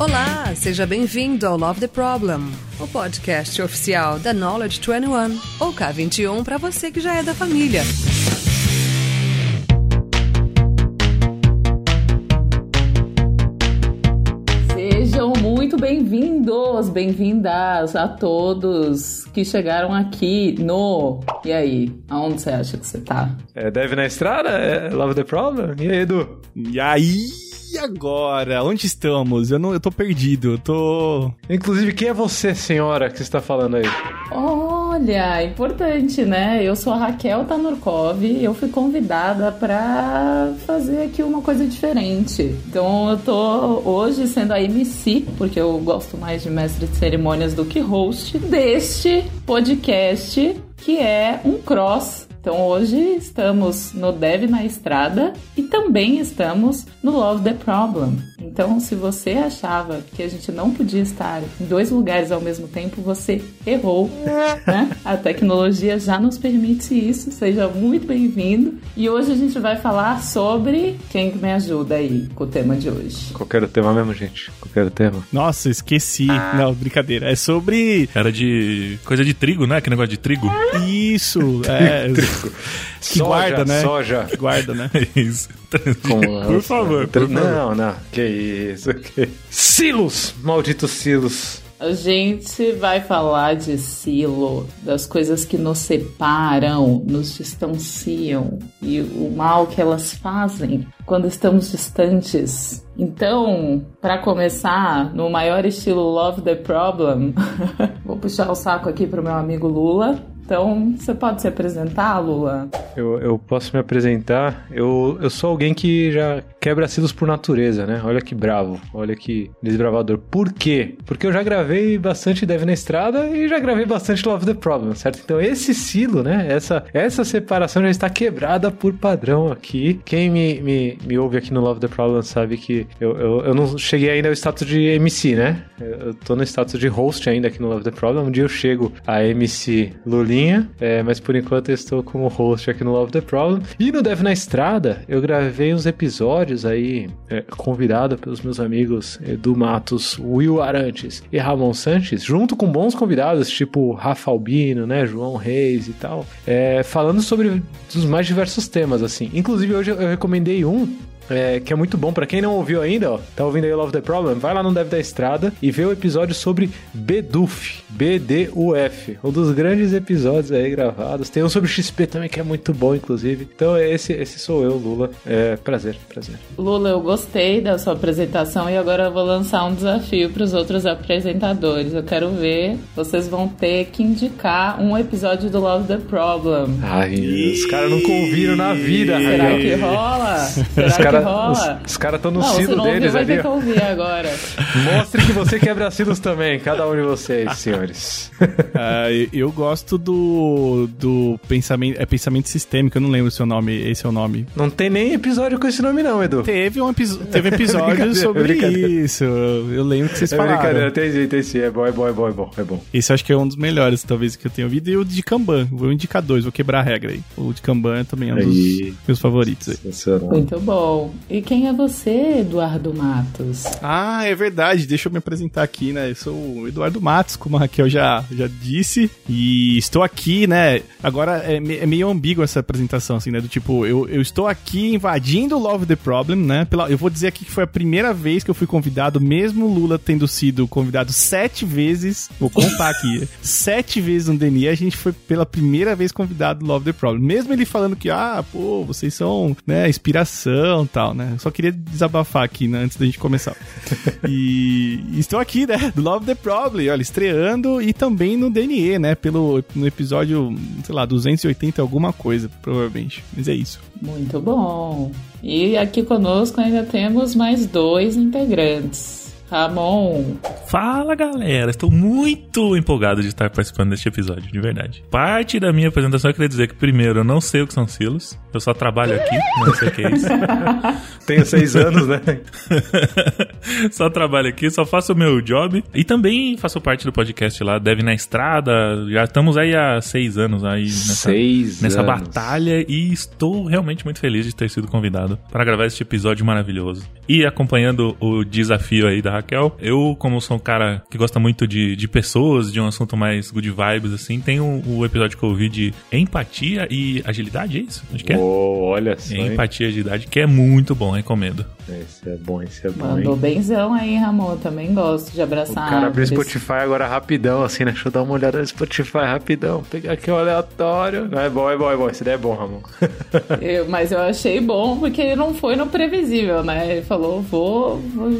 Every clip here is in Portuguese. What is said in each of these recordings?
Olá, seja bem-vindo ao Love the Problem, o podcast oficial da Knowledge 21, ou K21 para você que já é da família. Sejam muito bem-vindos, bem-vindas a todos que chegaram aqui no. E aí, aonde você acha que você tá? É Deve na Estrada? É Love the Problem? E aí, Edu? E aí, agora? Onde estamos? Eu não, eu tô perdido. Eu tô. Inclusive, quem é você, senhora, que você está falando aí? Olha, importante, né? Eu sou a Raquel Tanurkov e eu fui convidada para fazer aqui uma coisa diferente. Então eu tô hoje sendo a MC, porque eu gosto mais de mestre de cerimônias do que host, deste podcast que é um cross então hoje estamos no Dev na Estrada e também estamos no Love the Problem. Então, se você achava que a gente não podia estar em dois lugares ao mesmo tempo, você errou. Né? A tecnologia já nos permite isso. Seja muito bem-vindo. E hoje a gente vai falar sobre quem me ajuda aí com o tema de hoje. Qualquer tema mesmo, gente. Qualquer tema. Nossa, esqueci. Não, brincadeira. É sobre. Era de coisa de trigo, né? Que negócio de trigo. Isso, é. que soja, guarda, né? Soja. Que guarda, né? Isso. por favor, por Não, não. Que isso. Que... Silos! Malditos silos. A gente vai falar de silo, das coisas que nos separam, nos distanciam e o mal que elas fazem quando estamos distantes. Então, para começar, no maior estilo Love the Problem, vou puxar o saco aqui pro meu amigo Lula. Então, você pode se apresentar, Lula? Eu, eu posso me apresentar. Eu, eu sou alguém que já quebra silos por natureza, né? Olha que bravo, olha que desbravador. Por quê? Porque eu já gravei bastante Dev na Estrada e já gravei bastante Love the Problem, certo? Então esse silo, né? Essa, essa separação já está quebrada por padrão aqui. Quem me, me, me ouve aqui no Love the Problem sabe que eu, eu, eu não cheguei ainda ao status de MC, né? Eu, eu tô no status de host ainda aqui no Love the Problem. Um dia eu chego a MC É, mas por enquanto eu estou como host aqui no Love the Problem. E no Dev na Estrada, eu gravei uns episódios aí, é, convidado pelos meus amigos Edu Matos, Will Arantes e Ramon Sanches, junto com bons convidados, tipo Rafa Albino, né, João Reis e tal, é, falando sobre os mais diversos temas, assim. Inclusive, hoje eu recomendei um é, que é muito bom. para quem não ouviu ainda, ó, tá ouvindo aí Love the Problem, vai lá no Dev da Estrada e vê o episódio sobre BDUF, B-D-U-F, um dos grandes episódios aí gravados. Tem um sobre XP também que é muito bom, inclusive. Então esse, esse sou eu, Lula. É, prazer, prazer. Lula, eu gostei da sua apresentação e agora eu vou lançar um desafio para os outros apresentadores. Eu quero ver, vocês vão ter que indicar um episódio do Love the Problem. Ai, os caras nunca ouviram na vida, Será que rola? Será Os que cara-? Os, os caras estão no não, se silo não deles ouviu, vai ali. ó. ouvir agora. Mostre que você quebra silos também, cada um de vocês, senhores. Ah, eu gosto do. do pensamento. É pensamento sistêmico, eu não lembro o seu nome. Esse é o nome. Não tem nem episódio com esse nome não, Edu. Teve um, teve episódio sobre isso. Eu lembro que vocês É falaram. brincadeira, tem sim, tem sim. É bom, é bom, é bom, é bom. É bom. Esse eu acho que é um dos melhores, talvez, que eu tenho ouvido. E o de Kanban. Vou indicar dois, vou quebrar a regra aí. O de Kanban também é um dos Aí. meus favoritos aí. Muito bom. E quem é você, Eduardo Matos? Ah, é verdade. Deixa eu me apresentar aqui, né? Eu sou o Eduardo Matos, como a Raquel já, já disse. E estou aqui, né? Agora é, é meio ambígua essa apresentação, assim, né? Do tipo, eu, eu estou aqui invadindo o Love the Problem, né? Pela, eu vou dizer aqui que foi a primeira vez que eu fui convidado, mesmo o Lula tendo sido convidado sete vezes. Vou contar aqui. sete vezes no DNI, a gente foi pela primeira vez convidado Love the Problem. Mesmo ele falando que, ah, pô, vocês são, né, inspiração e tal, né? Só queria desabafar aqui, né, antes da gente começar. e estou aqui, né, do Love the Problem, olha, estreando e também no DNE, né, pelo no episódio, sei lá, 280 alguma coisa, provavelmente. Mas é isso. Muito bom. E aqui conosco ainda temos mais dois integrantes. Ramon, Fala galera, estou muito empolgado de estar participando deste episódio, de verdade. Parte da minha apresentação eu queria dizer que, primeiro, eu não sei o que são silos. Eu só trabalho aqui, não sei o que é isso. Tenho seis anos, né? só trabalho aqui, só faço o meu job. E também faço parte do podcast lá, Deve na Estrada. Já estamos aí há seis anos aí nessa, Seis nessa anos. batalha e estou realmente muito feliz de ter sido convidado para gravar este episódio maravilhoso. E acompanhando o desafio aí da Raquel, eu, como sou um cara que gosta muito de, de pessoas, de um assunto mais good vibes, assim, tem o, o episódio que eu ouvi de empatia e agilidade, é isso? Acho que é. Oh, olha só. Empatia e agilidade, que é muito bom, recomendo. Esse é bom, esse é bom. Mandou hein? benzão aí, Ramon. Também gosto de O abraçar. cara abriu o. Spotify agora rapidão, assim, né? Deixa eu dar uma olhada no Spotify rapidão. Pegar aqui o aleatório. Não, é bom, é bom, é bom. Esse daí é bom, Ramon. Eu- mas eu achei bom porque ele não foi no previsível, né? Ele falou: vou, vou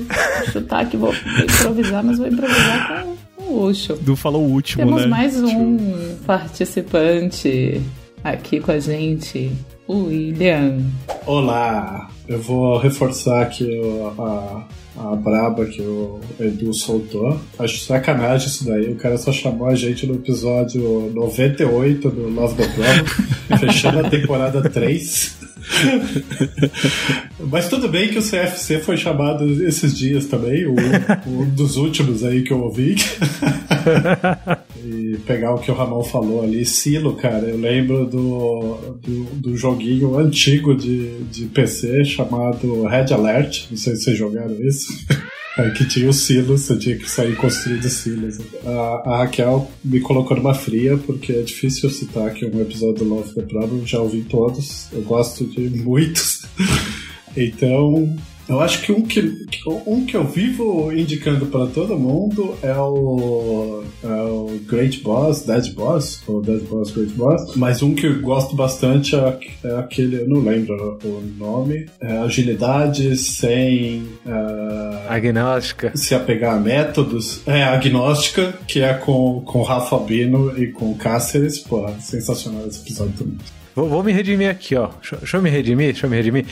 chutar aqui, vou improvisar, mas vou improvisar com o luxo. Du falou o último, Temos né? mais um participante aqui com a gente, o William. Olá, eu vou reforçar aqui o- a, a braba que o Edu soltou. Acho sacanagem isso daí. O cara só chamou a gente no episódio 98 do Love the Problem, fechando a temporada 3. Mas tudo bem que o CFC foi chamado esses dias também, o- um dos últimos aí que eu ouvi. e pegar o que o Ramon falou ali, Silo, cara, eu lembro do, do, do joguinho antigo de, de PC chamado Red Alert, não sei se vocês jogaram isso. Aí que tinha os silos, você tinha que sair construindo silos. A, a Raquel me colocou numa fria, porque é difícil citar aqui um episódio do Love the Problem, já ouvi todos, eu gosto de muitos. Então, eu acho que um que, um que eu vivo indicando para todo mundo é o, é o Great Boss, Dead Boss, ou Dead Boss, Great Boss. Mas um que eu gosto bastante é, é aquele, eu não lembro o nome, é Agilidade sem é, Agnóstica. se apegar a métodos. É Agnóstica, que é com, com Rafa Bino e com Cáceres. Pô, sensacional esse episódio também. Vou, vou me redimir aqui, ó. Deixa, deixa eu me redimir, deixa eu me redimir.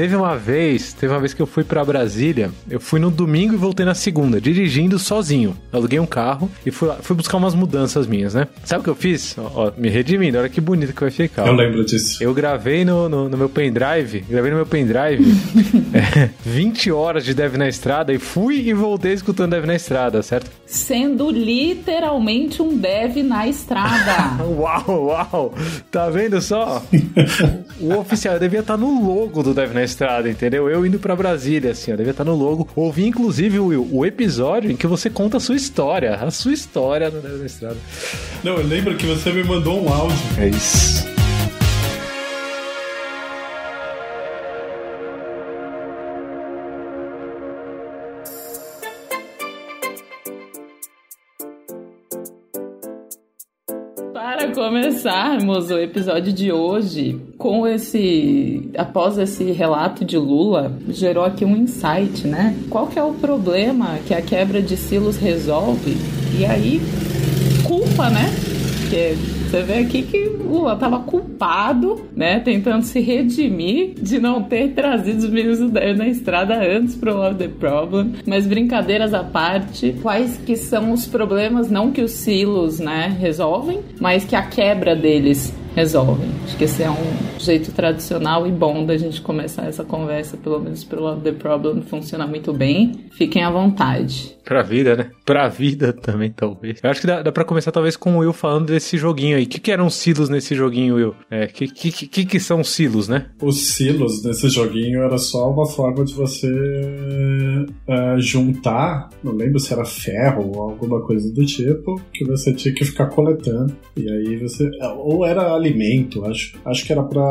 Teve uma vez, teve uma vez que eu fui pra Brasília, eu fui no domingo e voltei na segunda, dirigindo sozinho. Aluguei um carro e fui, lá- fui buscar umas mudanças minhas, né? Sabe o que eu fiz? Ó, ó, me redimindo, olha que bonito que vai ficar. ó. Eu lembro disso. Eu gravei no, no, no meu pendrive, gravei no meu pendrive é, 20 horas de Dev na Estrada e fui e voltei escutando Dev na Estrada, certo? Sendo literalmente um dev na estrada. Uau, uau! Tá vendo só? o oficial eu devia estar no logo do Dev na Estrada, entendeu? Eu indo pra Brasília, assim, eu devia estar no logo. Ouvi, inclusive, Will, o episódio em que você conta a sua história, a sua história no Dev na Estrada. Não, eu lembro que você me mandou um áudio. É isso. Começarmos o episódio de hoje, com esse. Após esse relato de Lula, gerou aqui um insight, né? Qual que é o problema que a quebra de silos resolve? E aí, culpa, né? Porque você vê aqui que Lula tava culpado, né? Tentando se redimir de não ter trazido os meninos na estrada antes pro Love the Problem. Mas brincadeiras à parte, quais que são os problemas, não que os silos, né, resolvem, mas que a quebra deles resolvem. Acho que esse é um jeito tradicional e bom da gente começar essa conversa, pelo menos pro Love the Problem funciona muito bem. Fiquem à vontade. Pra vida, né? Pra vida também, talvez. Eu acho que dá, dá pra começar, talvez, com o Will falando desse joguinho aí. O que, que eram silos nesse joguinho, Will? É, que, que, que, que são silos, né? Os silos desse joguinho era só uma forma de você eh, juntar, não lembro se era ferro ou alguma coisa do tipo, que você tinha que ficar coletando. E aí você. Ou era alimento, acho, acho que era pra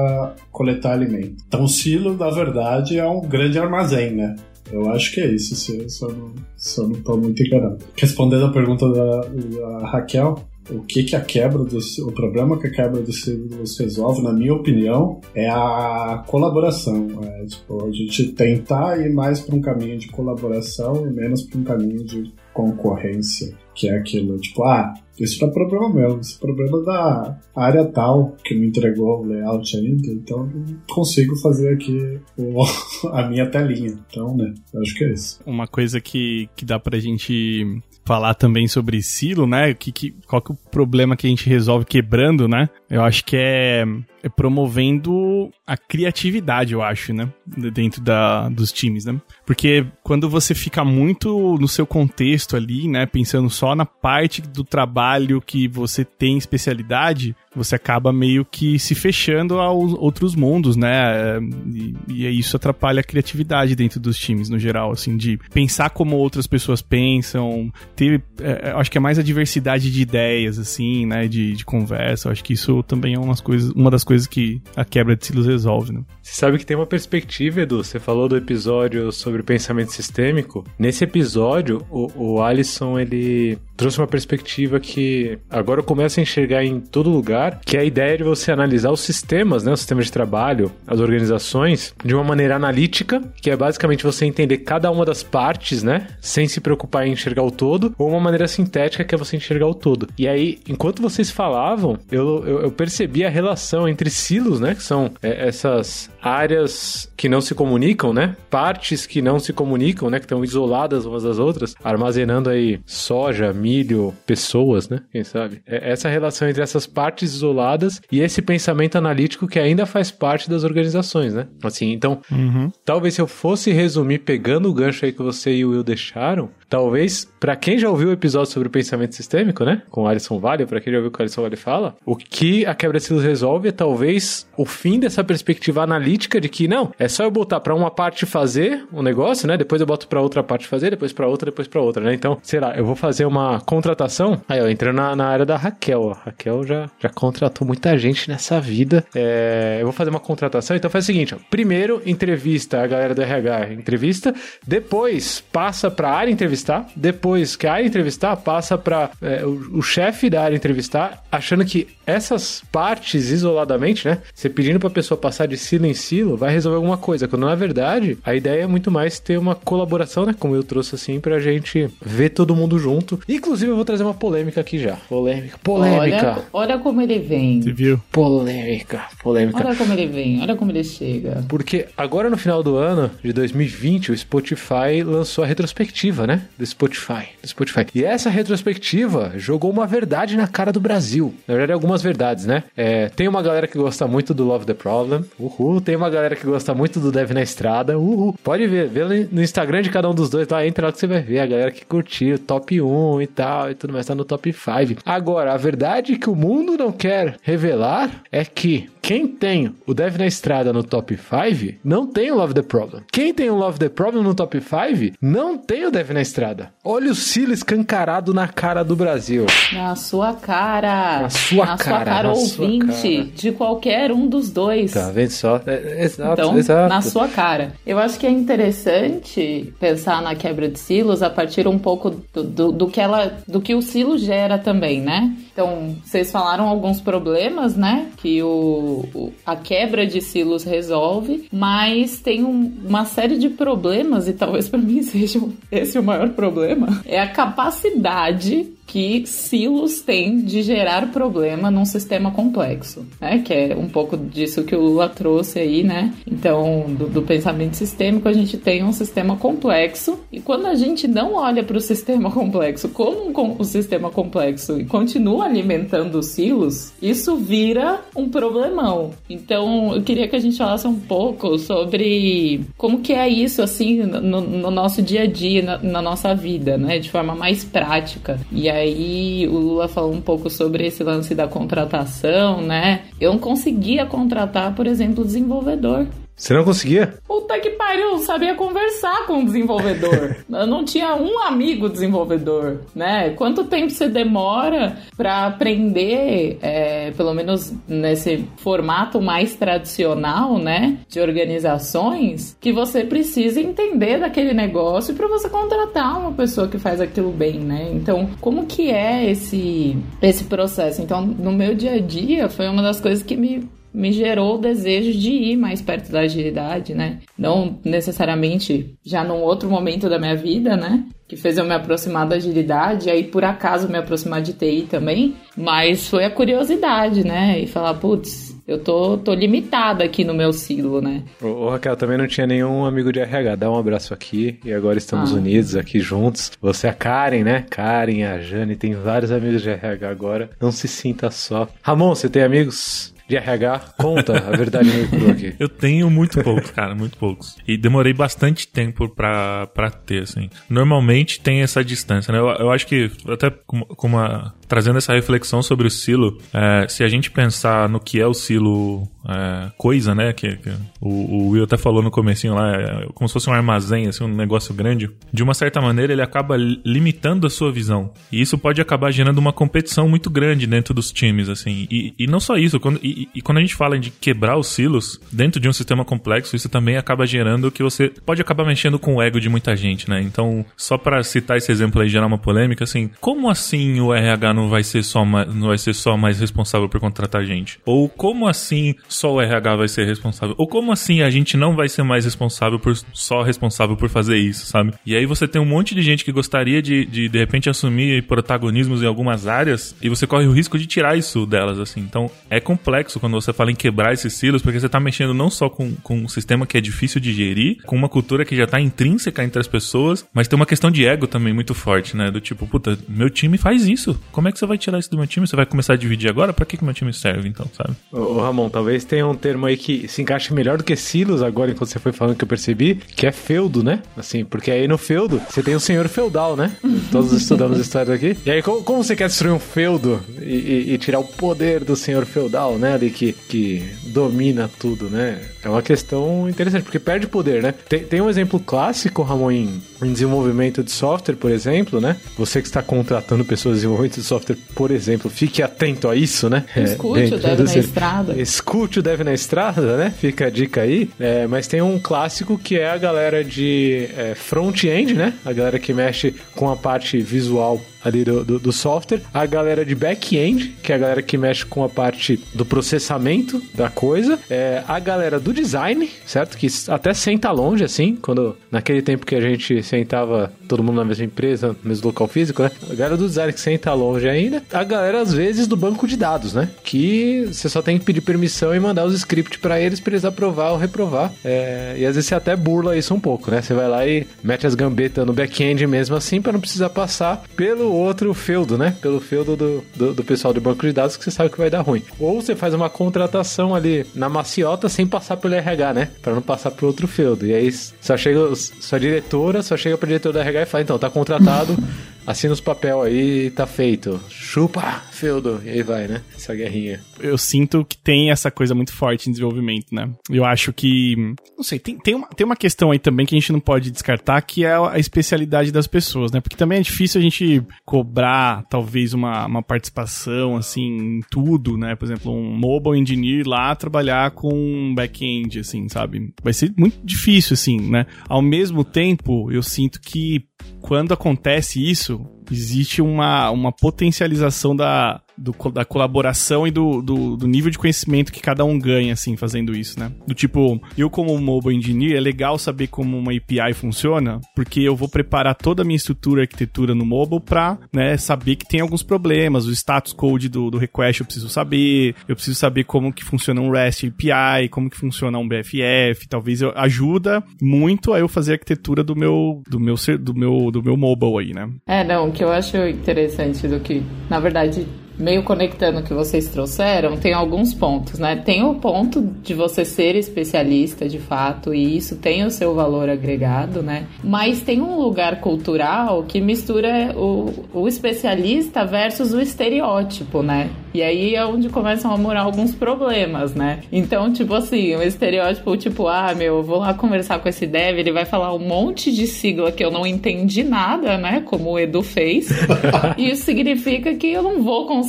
coletar alimento. Então o silo, na verdade, é um grande armazém, né? Eu acho que é isso, se, eu, não, se eu não muito enganado. Respondendo a pergunta da, da Raquel, o que, que a quebra dos, o problema que a quebra dos silos resolve, na minha opinião, é a colaboração. É, tipo, a gente tentar ir mais para um caminho de colaboração e menos para um caminho de concorrência, que é aquilo, tipo, ah, isso não é problema meu, isso é problema da área tal que me entregou o layout ainda, então não consigo fazer aqui o- a minha telinha. Então, né, acho que é isso. Uma coisa que, que dá pra gente falar também sobre silo, né? Que, que, qual que é o problema que a gente resolve quebrando, né? Eu acho que é, é promovendo a criatividade, eu acho, né? Dentro da, dos times, né? Porque quando você fica muito no seu contexto ali, né? Pensando só na parte do trabalho que você tem especialidade, você acaba meio que se fechando aos outros mundos, né? E, e isso atrapalha a criatividade dentro dos times, no geral, assim, de pensar como outras pessoas pensam, ter, é, acho que é mais a diversidade de ideias, assim, né? De, de conversa. Eu acho que isso também é umas coisas, uma das coisas que a quebra de silos resolve, né? Você sabe que tem uma perspectiva, Edu. Você falou do episódio sobre pensamento sistêmico. Nesse episódio, o, o Alisson, ele trouxe uma perspectiva que agora eu começo a enxergar em todo lugar, que é a ideia de você analisar os sistemas, né, o sistema de trabalho, as organizações, de uma maneira analítica, que é basicamente você entender cada uma das partes, né, sem se preocupar em enxergar o todo, ou uma maneira sintética, que é você enxergar o todo. E aí, enquanto vocês falavam, eu, eu, eu percebi a relação entre silos, né, que são é, essas áreas que não se comunicam, né, partes que não se comunicam, né, que estão isoladas umas das outras, armazenando aí soja, milho, pessoas, né? Quem sabe? É essa relação entre essas partes isoladas e esse pensamento analítico que ainda faz parte das organizações, né? Assim, então, uhum. talvez se eu fosse resumir pegando o gancho aí que você e o Will deixaram, talvez, para quem já ouviu o episódio sobre o pensamento sistêmico, né? Com o Alisson Vale, para quem já ouviu o que o Alisson Vale fala, o que a quebra de silos resolve é talvez o fim dessa perspectiva analítica de que não, é só eu botar para uma parte fazer o um negócio, né? Depois eu boto para outra parte fazer, depois para outra, depois para outra, né? Então, sei lá, eu vou fazer uma contratação. Aí, ó, entrando na, na área da Raquel, ó. Raquel já, já contratou muita gente nessa vida. É, eu vou fazer uma contratação, então faz o seguinte, ó. Primeiro, entrevista a galera do RH, entrevista. Depois, passa pra área entrevistar. Depois que a área entrevistar, passa pra é, o, o chefe da área entrevistar, achando que essas partes isoladamente, né? Você pedindo pra pessoa passar de silo em silo, vai resolver alguma coisa. Quando na verdade, a ideia é muito mais ter uma colaboração, né? Como eu trouxe assim, pra gente ver todo mundo junto. Inclusive, eu vou trazer uma polêmica aqui já. Polêmica. Polêmica. Olha, olha como ele vem. Você viu? Polêmica. Polêmica. Olha como ele vem. Olha como ele chega. Porque agora no final do ano de 2020, o Spotify lançou a retrospectiva, né? Do Spotify. Do Spotify. E essa retrospectiva jogou uma verdade na cara do Brasil. Na verdade, algumas verdades, né? É, tem uma galera que gosta muito do Love the Problem. Uhul. Tem uma galera que gosta muito do Dev na Estrada. Uhul. Pode ver. Vê no Instagram de cada um dos dois lá. Entra lá que você vai ver a galera que curtiu. Top 1 e tal e tudo mais. Tá no top 5. Agora, a verdade que o mundo não quer revelar é que quem tem o Dev na Estrada no top 5 não tem o Love the Problem. Quem tem o Love the Problem no top 5 não tem o Dev na Estrada. Olha o Silo escancarado na cara do Brasil. Na sua cara. Na sua na cara. Sua cara na ouvinte sua cara. de qualquer um dos dois. Tá vendo só? É, exato, então, exato. na sua cara. Eu acho que é interessante pensar na quebra de silos a partir um pouco do, do, do que ela, do que o silo gera também, né? Então, vocês falaram alguns problemas, né? Que o, o a quebra de silos resolve, mas tem um, uma série de problemas, e talvez para mim seja esse o maior problema, é a capacidade que silos têm de gerar problema num sistema complexo, né? Que é um pouco disso que o Lula trouxe aí, né? Então, do, do pensamento sistêmico, a gente tem um sistema complexo e quando a gente não olha para o sistema complexo como um, sistema complexo e continua alimentando silos, isso vira um problemão. Então, eu queria que a gente falasse um pouco sobre como que é isso, assim, no, no nosso dia a dia, na, na nossa vida, né? De forma mais prática. E aí o Lula falou um pouco sobre esse lance da contratação, né? Eu não conseguia contratar, por exemplo, desenvolvedor. Você não conseguia? Puta que pariu, eu sabia conversar com o desenvolvedor. eu não tinha um amigo desenvolvedor, né? Quanto tempo você demora para aprender, é, pelo menos nesse formato mais tradicional, né? De organizações, que você precisa entender daquele negócio para você contratar uma pessoa que faz aquilo bem, né? Então, como que é esse, esse processo? Então, no meu dia a dia, foi uma das coisas que me me gerou o desejo de ir mais perto da agilidade, né? Não necessariamente já num outro momento da minha vida, né? Que fez eu me aproximar da agilidade, aí por acaso me aproximar de TI também, mas foi a curiosidade, né? E falar, putz, Eu tô, tô limitada aqui no meu silo, né? Ô, ô, Raquel, também não tinha nenhum amigo de RH. Dá um abraço aqui e agora estamos Ah. unidos aqui juntos. Você é a Karen, né? Karen, a Jane, tem vários amigos de RH agora. Não se sinta só. Ramon, você tem amigos de RH? Conta a verdade no aqui. Eu tenho muito poucos, cara, muito poucos. E demorei bastante tempo pra, pra ter, assim. Normalmente tem essa distância, né? Eu, eu acho que, até com, com uma, trazendo essa reflexão sobre o silo, é, se a gente pensar no que é o silo é, coisa, né? Que, que o, o Will até falou no comecinho lá, é como se fosse um armazém, assim, um negócio grande. De uma certa maneira, ele acaba li- limitando a sua visão. E isso pode acabar gerando uma competição muito grande dentro dos times, assim. E, e não só isso, quando, e, e quando a gente fala de quebrar os silos dentro de um sistema complexo, isso também acaba gerando que você pode acabar mexendo com o ego de muita gente, né? Então, só pra citar esse exemplo aí e gerar uma polêmica, assim, como assim o RH não vai ser só mais, não vai ser só mais responsável por contratar gente? Ou como assim só o RH vai ser responsável? Ou como assim a gente não vai ser mais responsável por só responsável por fazer isso, sabe? E aí você tem um monte de gente que gostaria de de, de repente assumir protagonismos em algumas áreas e você corre o risco de tirar isso delas, assim. Então, é complexo quando você fala em quebrar esses silos, porque você tá mexendo não só com, com um sistema que é difícil de gerir, com uma cultura que já tá intrínseca entre as pessoas, mas tem uma questão de ego também muito forte, né? Do tipo, puta, meu time faz isso. Como é que você vai tirar isso do meu time? Você vai começar a dividir agora? Pra que, que meu time serve, então, sabe? Ô, Ramon, talvez tenha um termo aí que se encaixe melhor do que silos agora, enquanto você foi falando que eu percebi, que é feudo, né? Assim, porque aí no feudo você tem o senhor feudal, né? Todos estudamos história aqui. E aí, como, como você quer destruir um feudo e, e- e tirar o poder do senhor feudal, né? Ali que, que domina tudo, né? É uma questão interessante, porque perde poder, né? Tem, tem um exemplo clássico, Ramon, em, em desenvolvimento de software, por exemplo, né? Você que está contratando pessoas de desenvolvimento de software, por exemplo, fique atento a isso, né? Escute o dentro Dev na Estrada. Escute o Dev na Estrada, né? Fica a dica aí. É, mas tem um clássico que é a galera de é, front-end, né? A galera que mexe com a parte visual ali do, do, do software. A galera de back-end, que é a galera que mexe com a parte do processamento da coisa. É, a galera do design, certo? Que até senta longe, assim, quando naquele tempo que a gente sentava todo mundo na mesma empresa, no mesmo local físico, né? A galera do design que senta longe ainda. A galera, às vezes, do banco de dados, né? Que você só tem que pedir permissão e mandar os scripts pra eles pra eles aprovar ou reprovar. É, e às vezes você até burla isso um pouco, né? Você vai lá e mete as gambetas no back-end mesmo assim pra não precisar passar pelo outro feudo, né? Pelo feudo do, do, do pessoal do banco de dados que você sabe que vai dar ruim. Ou você faz uma contratação ali na maciota sem passar pelo RH, né? Pra não passar pro outro feudo. E aí só chega sua diretora, só chega pro diretor do RH e fala, então, tá contratado, assina os papel aí, tá feito. Chupa, feudo. E aí vai, né? Essa guerrinha. eu sinto que tem essa coisa muito forte em desenvolvimento, né? Eu acho que. Não sei, tem, tem, uma, tem uma questão aí também que a gente não pode descartar, que é a especialidade das pessoas, né? Porque também é difícil a gente cobrar, talvez, uma, uma participação, assim, em tudo, né? Por exemplo, um mobile engineer lá trabalhar com um back-end, assim, sabe? Vai ser muito difícil, assim, né? Ao mesmo tempo, eu sinto que quando acontece isso, existe uma, uma potencialização da, do da colaboração e do, do, do nível de conhecimento que cada um ganha, assim, fazendo isso, né? Do tipo, eu como mobile engineer, é legal saber como uma API funciona, porque eu vou preparar toda a minha estrutura, arquitetura no mobile pra, né, saber que tem alguns problemas, o status code do, do request eu preciso saber, eu preciso saber como que funciona um REST API, como que funciona um BFF, talvez eu, ajuda muito a eu fazer a arquitetura do meu, do meu, do meu, do meu mobile aí, né? É, não, o que eu acho interessante do que, na verdade, meio conectando o que vocês trouxeram, tem alguns pontos, né? Tem o ponto de você ser especialista de fato, e isso tem o seu valor agregado, né? Mas tem um lugar cultural que mistura o, o especialista versus o estereótipo, né? E aí é onde começam a morar alguns problemas, né? Então, tipo assim, o estereótipo, tipo, ah, meu, eu vou lá conversar com esse dev, ele vai falar um monte de sigla que eu não entendi nada, né? Como o Edu fez. e isso significa que eu não vou conseguir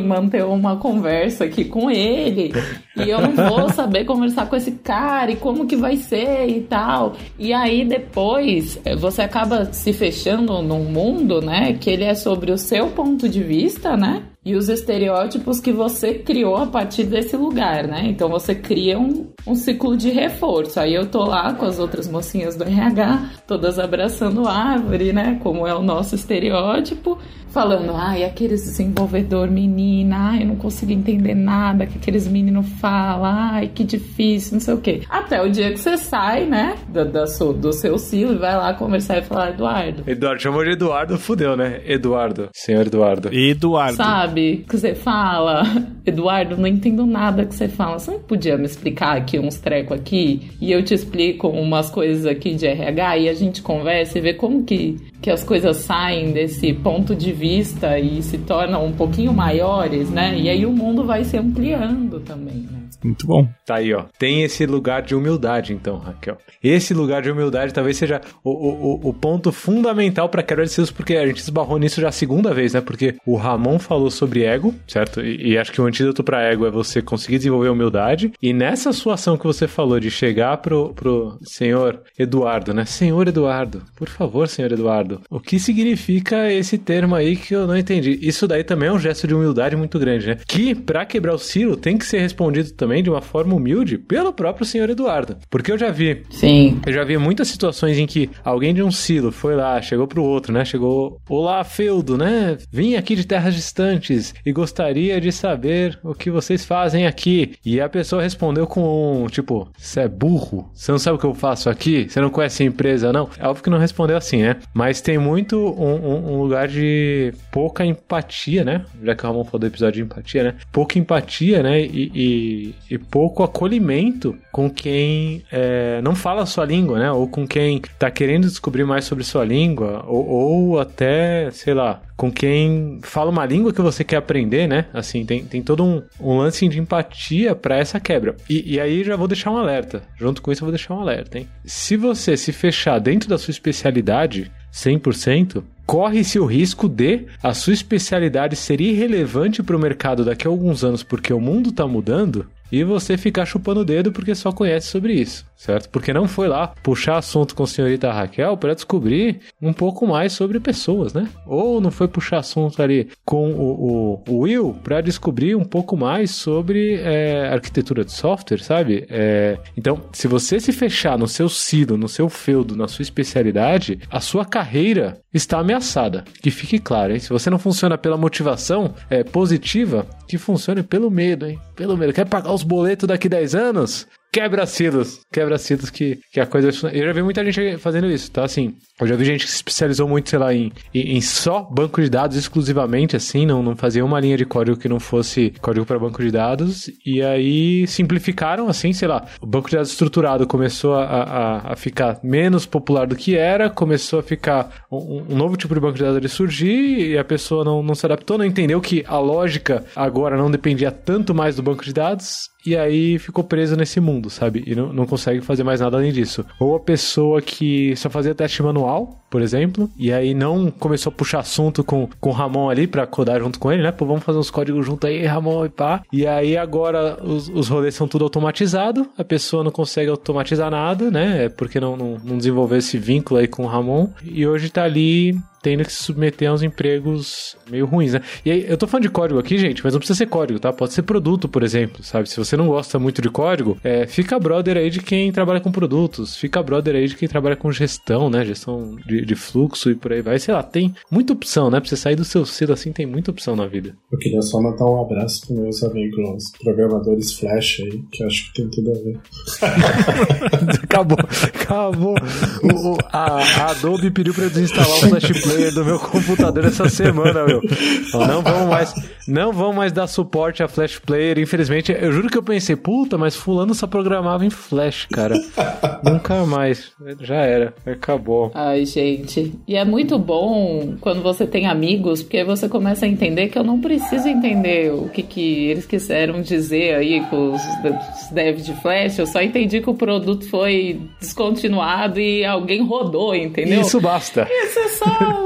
manter uma conversa aqui com ele. E eu não vou saber conversar com esse cara e como que vai ser e tal. E aí depois eh, você acaba se fechando num mundo, né? Que ele é sobre o seu ponto de vista, né? E os estereótipos que você criou a partir desse lugar, né? Então você cria um, um ciclo de reforço. Aí eu tô lá com as outras mocinhas do RH, todas abraçando árvore, né? Como é o nosso estereótipo falando, ai, aqueles desenvolvedor menina, ai, eu não consigo entender nada que aqueles meninos falam, ai, que difícil, não sei o quê. Até o dia que você sai, né, do, do, do seu silo e vai lá conversar e falar, Eduardo. Eduardo, chamou de Eduardo, fudeu, né? Eduardo, senhor Eduardo. Eduardo. Sabe, que você fala, Eduardo, não entendo nada que você fala. Você não podia me explicar aqui uns trecos aqui? E eu te explico umas coisas aqui de RH e a gente conversa e vê como que, que as coisas saem desse ponto de vista e se tornam um pouquinho maiores, né? E aí o mundo vai se ampliando também, né? Muito bom. Tá aí, ó. Tem esse lugar de humildade, então, Raquel. Esse lugar de humildade talvez seja o, o, o ponto fundamental para de silos, porque a gente esbarrou nisso já a segunda vez, né? Porque o Ramon falou sobre ego, certo? E, e acho que o antídoto para ego é você conseguir desenvolver humildade. E nessa sua ação que você falou de chegar pro, pro senhor Eduardo, né? Senhor Eduardo, por favor, senhor Eduardo, o que significa esse termo aí que eu não entendi? Isso daí também é um gesto de humildade muito grande, né? Que para quebrar o silo tem que ser respondido também de uma forma humilde pelo próprio senhor Eduardo. Porque eu já vi. Sim. Eu já vi muitas situações em que alguém de um silo foi lá, chegou pro outro, né? Chegou, olá, feudo, né? Vim aqui de terras distantes e gostaria de saber o que vocês fazem aqui. E a pessoa respondeu com um, tipo, você é burro? Você não sabe o que eu faço aqui? Você não conhece a empresa, não? É óbvio que não respondeu assim, né? Mas tem muito um, um, um lugar de pouca empatia, né? Já que o Ramon falou do episódio de empatia, né? Pouca empatia, né? E, e, e pouco acolhimento com quem é, não fala a sua língua, né? Ou com quem está querendo descobrir mais sobre sua língua, ou, ou, até, sei lá, com quem fala uma língua que você quer aprender, né? Assim, tem, tem todo um, um lance de empatia para essa quebra. E, e aí já vou deixar um alerta. Junto com isso, eu vou deixar um alerta, hein? Se você se fechar dentro da sua especialidade, 100%, corre-se o risco de a sua especialidade ser irrelevante para o mercado daqui a alguns anos porque o mundo está mudando e você ficar chupando o dedo porque só conhece sobre isso, certo? Porque não foi lá puxar assunto com a senhorita Raquel para descobrir um pouco mais sobre pessoas, né? Ou não foi puxar assunto ali com o, o, o Will para descobrir um pouco mais sobre é, arquitetura de software, sabe? É, então, se você se fechar no seu silo, no seu feudo, na sua especialidade, a sua carreira está ameaçada. Que fique claro, hein? Se você não funciona pela motivação é, positiva, que funcione pelo medo, hein? Pelo medo. Quer pagar os boletos daqui 10 anos? Quebra silos. Quebra silos que, que a coisa. Eu já vi muita gente fazendo isso, tá? Assim, eu já vi gente que se especializou muito, sei lá, em, em só banco de dados exclusivamente, assim, não, não fazia uma linha de código que não fosse código para banco de dados. E aí simplificaram, assim, sei lá, o banco de dados estruturado começou a, a, a ficar menos popular do que era, começou a ficar um, um novo tipo de banco de dados a surgir e a pessoa não, não se adaptou, não entendeu que a lógica agora não dependia tanto mais do banco de dados e aí ficou preso nesse mundo, sabe? E não, não consegue fazer mais nada além disso. Ou a pessoa que só fazia teste manual, por exemplo, e aí não começou a puxar assunto com, com o Ramon ali pra codar junto com ele, né? Pô, vamos fazer uns códigos junto aí, Ramon e pá. E aí agora os, os rolês são tudo automatizado, a pessoa não consegue automatizar nada, né? É porque não, não, não desenvolveu esse vínculo aí com o Ramon. E hoje tá ali tendo que se submeter a uns empregos meio ruins, né? E aí, eu tô falando de código aqui, gente, mas não precisa ser código, tá? Pode ser produto, por exemplo, sabe? Se você não gosta muito de código, é, fica brother aí de quem trabalha com produtos, fica brother aí de quem trabalha com gestão, né? Gestão de, de fluxo e por aí vai. Sei lá, tem muita opção, né? Pra você sair do seu silo assim, tem muita opção na vida. Eu queria só mandar um abraço pros meus amigos programadores Flash aí, que acho que tem tudo a ver. acabou, acabou. O, o, a, a Adobe pediu pra eu desinstalar o Flash Player do meu computador essa semana, meu. Não vamos mais, não vamos mais dar suporte a Flash Player. Infelizmente, eu juro que eu pensei, puta, mas fulano só programava em Flash, cara. Nunca mais. Já era, acabou. Ai, gente. E é muito bom quando você tem amigos, porque você começa a entender que eu não preciso entender o que, que eles quiseram dizer aí com os devs de Flash. Eu só entendi que o produto foi descontinuado e alguém rodou, entendeu? Isso basta. Isso é só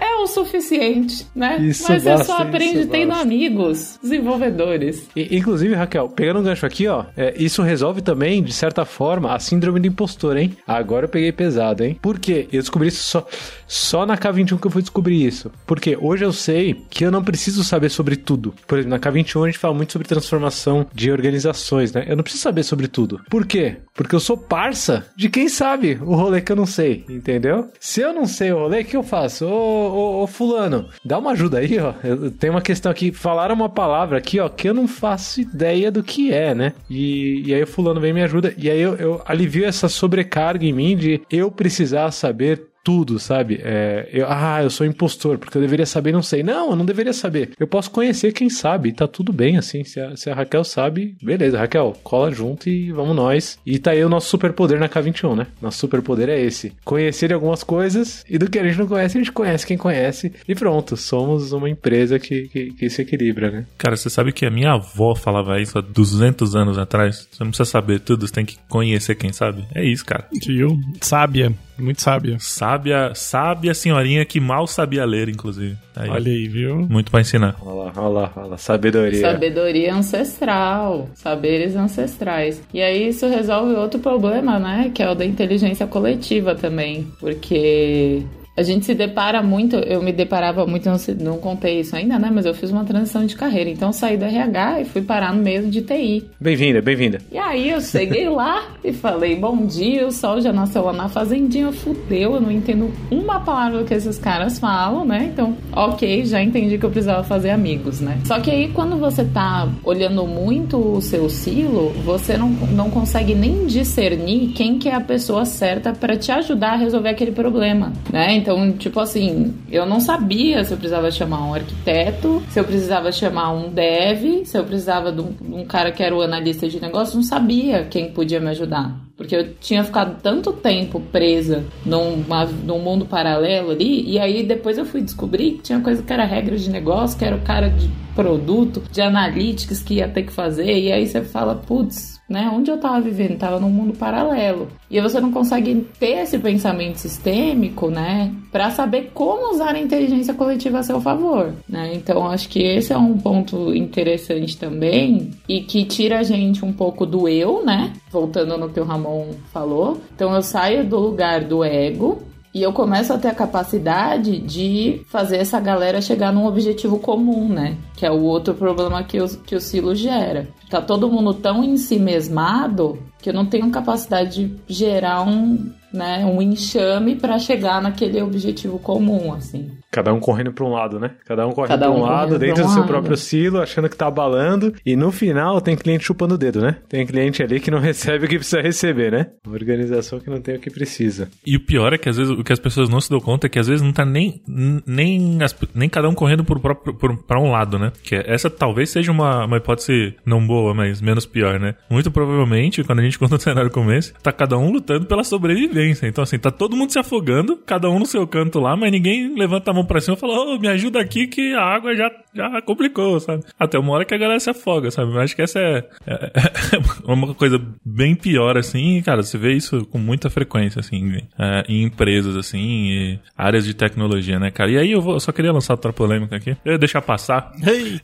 é o suficiente, né? Isso Mas você basta, só aprende isso tendo basta. amigos, desenvolvedores. E, inclusive, Raquel, pegando um gancho aqui, ó, é, isso resolve também, de certa forma, a síndrome do impostor, hein? Agora eu peguei pesado, hein? Por quê? Eu descobri isso só, só na K21 que eu fui descobrir isso. Porque hoje eu sei que eu não preciso saber sobre tudo. Por exemplo, na K21 a gente fala muito sobre transformação de organizações, né? Eu não preciso saber sobre tudo. Por quê? Porque eu sou parça de quem sabe o rolê que eu não sei, entendeu? Se eu não sei o rolê, o que eu faço? Ô, ô, ô, fulano, dá uma ajuda aí, ó. Tenho uma questão aqui, falaram uma palavra aqui, ó, que eu não faço ideia do que é, né? E, e aí o fulano vem e me ajuda. E aí eu, eu alivio essa sobrecarga em mim de eu precisar saber tudo, sabe? É, eu, ah, eu sou impostor, porque eu deveria saber e não sei. Não, eu não deveria saber. Eu posso conhecer quem sabe, tá tudo bem, assim. Se a, se a Raquel sabe, beleza, Raquel, cola junto e vamos nós. E tá aí o nosso superpoder na K21, né? Nosso superpoder é esse. Conhecer algumas coisas e do que a gente não conhece, a gente conhece quem conhece. E pronto, somos uma empresa que, que, que se equilibra, né? Cara, você sabe que a minha avó falava isso há 200 anos atrás? Você não precisa saber tudo, você tem que conhecer quem sabe. É isso, cara. Viu? Sábia. Muito sábia. Sábia, sábia senhorinha que mal sabia ler, inclusive. Aí, Olha aí, viu? Muito pra ensinar. Olha lá, olha lá, olha lá. Sabedoria. Sabedoria ancestral, saberes ancestrais. E aí isso resolve outro problema, né? Que é o da inteligência coletiva também. Porque a gente se depara muito, eu me deparava muito, não, não contei isso ainda, né? Mas eu fiz uma transição de carreira. Então eu saí do RH e fui parar no meio de TI. Bem-vinda, bem-vinda. E aí eu cheguei lá e falei, bom dia, o sol já nasceu lá na fazendinha, fudeu, eu não entendo uma palavra do que esses caras falam, né? Então, ok, já entendi que eu precisava fazer amigos, né? Só que aí quando você tá olhando muito o seu silo, você não, não consegue nem discernir quem que é a pessoa certa para te ajudar a resolver aquele problema, né? Então, tipo assim, eu não sabia se eu precisava chamar um arquiteto, se eu precisava chamar um dev, se eu precisava de um, um cara que era o analista de negócio, não sabia quem podia me ajudar. Porque eu tinha ficado tanto tempo presa numa, num mundo paralelo ali, e aí depois eu fui descobrir que tinha coisa que era regra de negócio, que era o cara de produto, de analytics que ia ter que fazer, e aí você fala, putz, né? Onde eu tava vivendo? Tava num mundo paralelo. E você não consegue ter esse pensamento sistêmico, né? Pra saber como usar a inteligência coletiva a seu favor, né? Então acho que esse é um ponto interessante também e que tira a gente um pouco do eu, né? Voltando no que o Ramon falou. Então eu saio do lugar do ego e eu começo a ter a capacidade de fazer essa galera chegar num objetivo comum, né? Que é o outro problema que o, que o silo gera. Tá todo mundo tão em si mesmado que eu não tenho capacidade de gerar um, né, um enxame para chegar naquele objetivo comum, assim. Cada um correndo pra um lado, né? Cada um corre Cada pra um um lado, correndo dentro um do seu lado. próprio silo, achando que tá abalando. E no final tem cliente chupando o dedo, né? Tem cliente ali que não recebe o que precisa receber, né? Uma organização que não tem o que precisa. E o pior é que às vezes o que as pessoas não se dão conta é que às vezes não tá nem, nem, as- nem cada um correndo pra um lado, né? Que essa talvez seja uma, uma hipótese não boa, mas menos pior, né? Muito provavelmente, quando a gente conta o cenário como esse, tá cada um lutando pela sobrevivência. Então, assim, tá todo mundo se afogando, cada um no seu canto lá, mas ninguém levanta a mão pra cima e fala, ô, me ajuda aqui que a água já, já complicou, sabe? Até uma hora que a galera se afoga, sabe? Eu acho que essa é, é- é uma coisa bem pior, assim, e, cara, você vê isso com muita frequência, assim, é, em empresas, assim, e áreas de tecnologia, né, cara? E aí eu, vou, eu só queria lançar outra polêmica aqui. Eu ia deixar passar.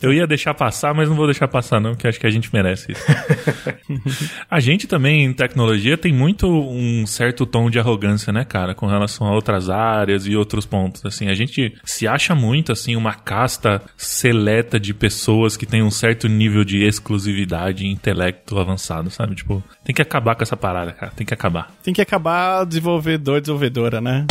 Eu ia deixar passar, mas não vou deixar passar, não, porque acho que a gente merece isso. a gente também, em tecnologia, tem muito um certo tom de arrogância, né, cara, com relação a outras áreas e outros pontos. Assim, a gente se acha muito, assim, uma casta seleta de pessoas que tem um certo nível de exclusividade e intelecto avançado, sabe? Tipo, tem que acabar com essa parada, cara. Tem que acabar. tem que acabar desenvolvedor, desenvolvedora, né?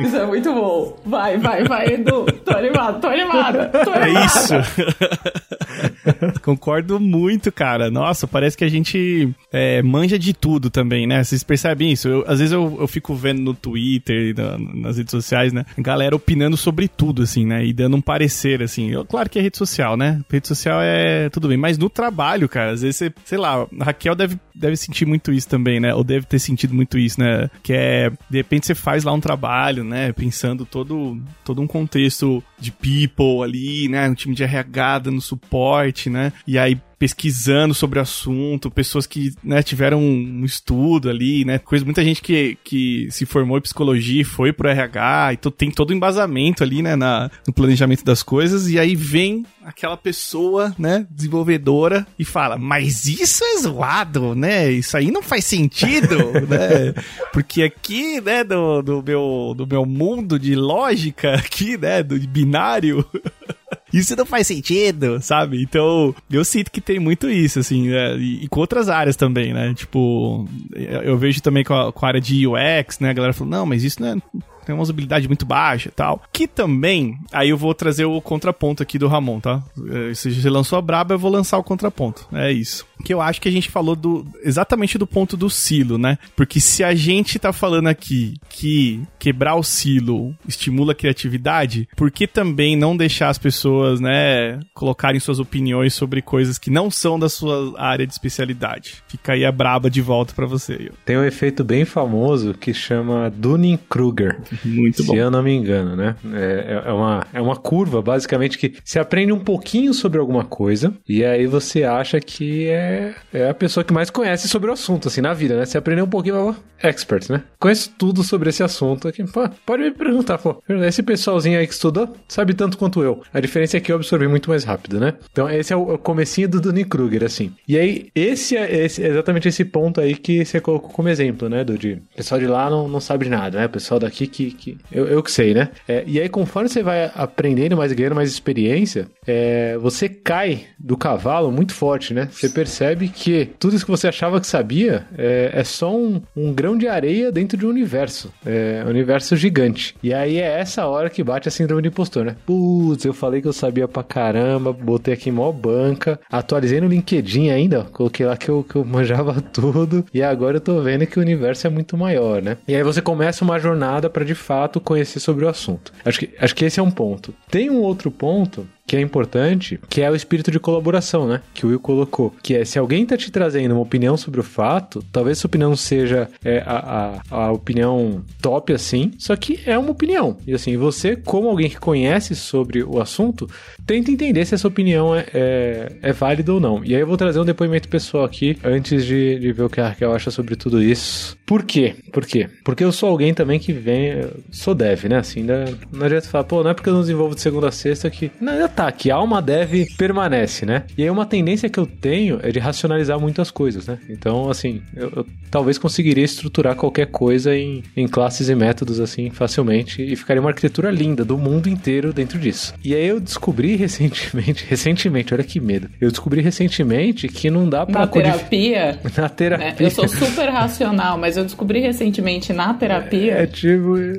Isso é muito bom. Vai, vai, vai, Edu. Tô animado, tô animada. Tô É animada. isso. Concordo muito, cara. Nossa, parece que a gente é, manja de tudo também, né? Vocês percebem isso? Eu- às vezes eu, eu fico vendo no Twitter na- nas redes sociais, né? Galera opinando sobre tudo, assim, né? E dando um parecer, assim. Eu, claro que é rede social, né? Rede social é tudo bem. Mas no trabalho, cara, às vezes você, sei lá, Raquel deve, deve sentir muito isso também, né? Ou deve ter sentido muito isso, né? Que é, de repente você faz lá um trabalho, né? Pensando todo, todo um contexto de people ali, né? Um time de RH dando suporte, né? E aí pesquisando sobre o assunto, pessoas que né, tiveram um estudo ali, né? Coisa, muita gente que, que se formou em psicologia e foi pro RH, então tem todo o embasamento ali, né, na, no planejamento das coisas, e aí vem aquela pessoa, né, desenvolvedora e fala, mas isso é zoado, né? Isso aí não faz sentido, né? Porque aqui, né, do, do, meu, do meu mundo de lógica aqui, né, do binário, isso não faz sentido, sabe? Então, eu sinto que tem muito isso, assim, né? e, e, com outras áreas também, né? Tipo, eu vejo também com a, com a área de UX, né? A galera falou, não, mas isso não é, tem uma usabilidade muito baixa e tal. Que também, aí eu vou trazer o contraponto aqui do Ramon, tá? É, se você lançou a braba, eu vou lançar o contraponto. É isso. Que eu acho que a gente falou do exatamente do ponto do silo, né? Porque se a gente tá falando aqui que quebrar o silo estimula a criatividade, por que também não deixar as pessoas, né, colocarem suas opiniões sobre coisas que não são da sua área de especialidade? Fica aí a braba de volta para você. Tem um efeito bem famoso que chama Dunning-Kruger. Muito bom. Se eu não me engano, né? É, é, uma, é uma curva, basicamente, que se aprende um pouquinho sobre alguma coisa e aí você acha que é, é a pessoa que mais conhece sobre o assunto, assim, na vida, né? Você aprendeu um pouquinho, expert, né? Conheço tudo sobre esse assunto aqui. Pô, pode me perguntar, pô. Esse pessoalzinho aí que estudou sabe tanto quanto eu. A diferença é que eu absorvi muito mais rápido, né? Então, esse é o comecinho do Dunning Kruger, assim. E aí, esse é, esse é exatamente esse ponto aí que você colocou como exemplo, né? Do de pessoal de lá não, não sabe de nada, né? O pessoal daqui que. Que eu, eu que sei, né? É, e aí, conforme você vai aprendendo mais, ganhando mais experiência, é, você cai do cavalo muito forte, né? Você percebe que tudo isso que você achava que sabia é, é só um, um, grão de areia dentro de um universo. É um universo gigante. E aí é essa hora que bate a síndrome de impostor, né? Putz, eu falei que eu sabia pra caramba, botei aqui mó banca, atualizei no LinkedIn ainda, coloquei lá que eu, que eu manjava tudo, e agora eu tô vendo que o universo é muito maior, né? E aí você começa uma jornada para de fato conhecer sobre o assunto. Acho que, acho que esse é um ponto. Tem um outro ponto que é importante, que é o espírito de colaboração, né? Que o Will colocou. Que é, se alguém tá te trazendo uma opinião sobre o fato, talvez essa opinião seja é, a, a, a, opinião top, assim, só que é uma opinião. E assim, você, como alguém que conhece sobre o assunto, tenta entender se essa opinião é, é, é válida ou não. E aí eu vou trazer um depoimento pessoal aqui, antes de, de ver o que a Raquel acha sobre tudo isso. Por quê? Por quê? Porque eu sou alguém também que vem. Sou dev, né? Assim, não, adianta falar, pô, não é porque eu não desenvolvo de segunda a sexta que. Não, já tá, que alma dev permanece, né? E aí uma tendência que eu tenho é de racionalizar muitas coisas, né? Então, assim, eu, eu talvez conseguiria estruturar qualquer coisa em, em classes e métodos, assim, facilmente, e ficaria uma arquitetura linda do mundo inteiro dentro disso. E aí eu descobri recentemente, recentemente, olha que medo. Eu descobri recentemente que não dá pra. Na terapia? Na terapia. É, eu sou super racional, mas eu descobri recentemente na terapia. É, é tipo.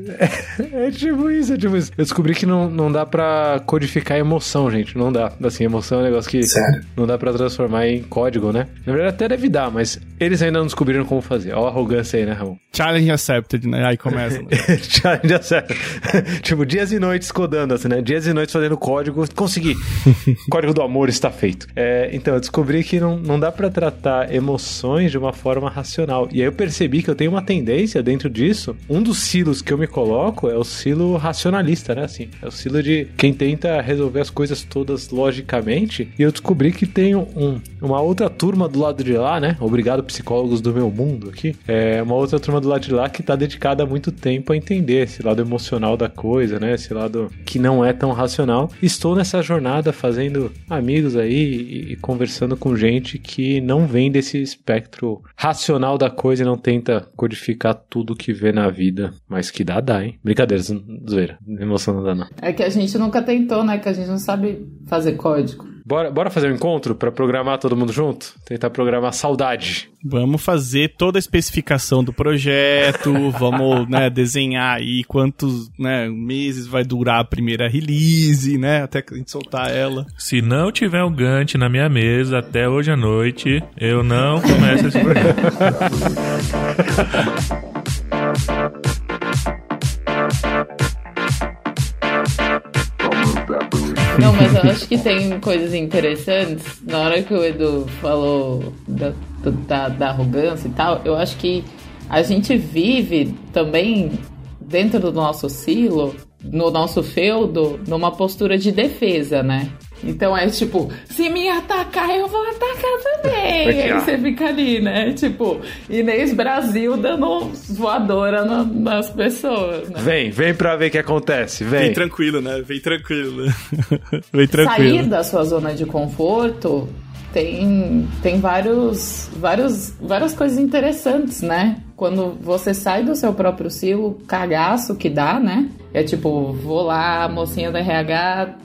É, é, tipo isso, é tipo isso. Eu descobri que não, não dá pra codificar emoção, gente. Não dá. Assim, emoção é um negócio que Sério? não dá pra transformar em código, né? Na verdade, até deve dar, mas eles ainda não descobriram como fazer. Olha a arrogância aí, né, Ramon? Challenge accepted, né? Aí começa. Né? Challenge accepted. tipo, dias e noites codando, assim, né? Dias e noites fazendo código. Consegui. código do amor está feito. É, então, eu descobri que não, não dá pra tratar emoções de uma forma racional. E aí eu percebi que eu tenho uma tendência dentro disso. Um dos silos que eu me coloco é o silo racionalista, né? Assim, é o silo de quem tenta resolver as coisas todas logicamente. E eu descobri que tem um, uma outra turma do lado de lá, né? Obrigado, psicólogos do meu mundo aqui. É uma outra turma do lado de lá que tá dedicada há muito tempo a entender esse lado emocional da coisa, né? Esse lado que não é tão racional. Estou nessa jornada fazendo amigos aí e, e conversando com gente que não vem desse espectro racional da coisa e não tenta codificar tudo que vê na vida. Mas que dá, dá, hein? Brincadeira, zoeira. Emoção não dá, não. É que a gente nunca tentou, né? Que a gente não sabe fazer código. Bora, bora fazer um encontro para programar todo mundo junto? Tentar programar saudade. Vamos fazer toda a especificação do projeto, vamos né, desenhar aí quantos né, meses vai durar a primeira release, né? Até a gente soltar ela. Se não tiver um Gantt na minha mesa até hoje à noite, eu não começo esse projeto. Não, mas eu acho que tem coisas interessantes. Na hora que o Edu falou da, da, da arrogância e tal, eu acho que a gente vive também dentro do nosso silo, no nosso feudo, numa postura de defesa, né? Então é tipo, se me atacar, eu vou atacar também. Aqui, Aí você fica ali, né? Tipo, Inês Brasil dando voadora na- nas pessoas, né? Vem, vem pra ver o que acontece, vem. Vem tranquilo, né? Vem tranquilo. Vem Sair tranquilo. da sua zona de conforto tem, tem vários, vários, várias coisas interessantes, né? Quando você sai do seu próprio silo, cagaço que dá, né? É tipo, vou lá, mocinha da RH,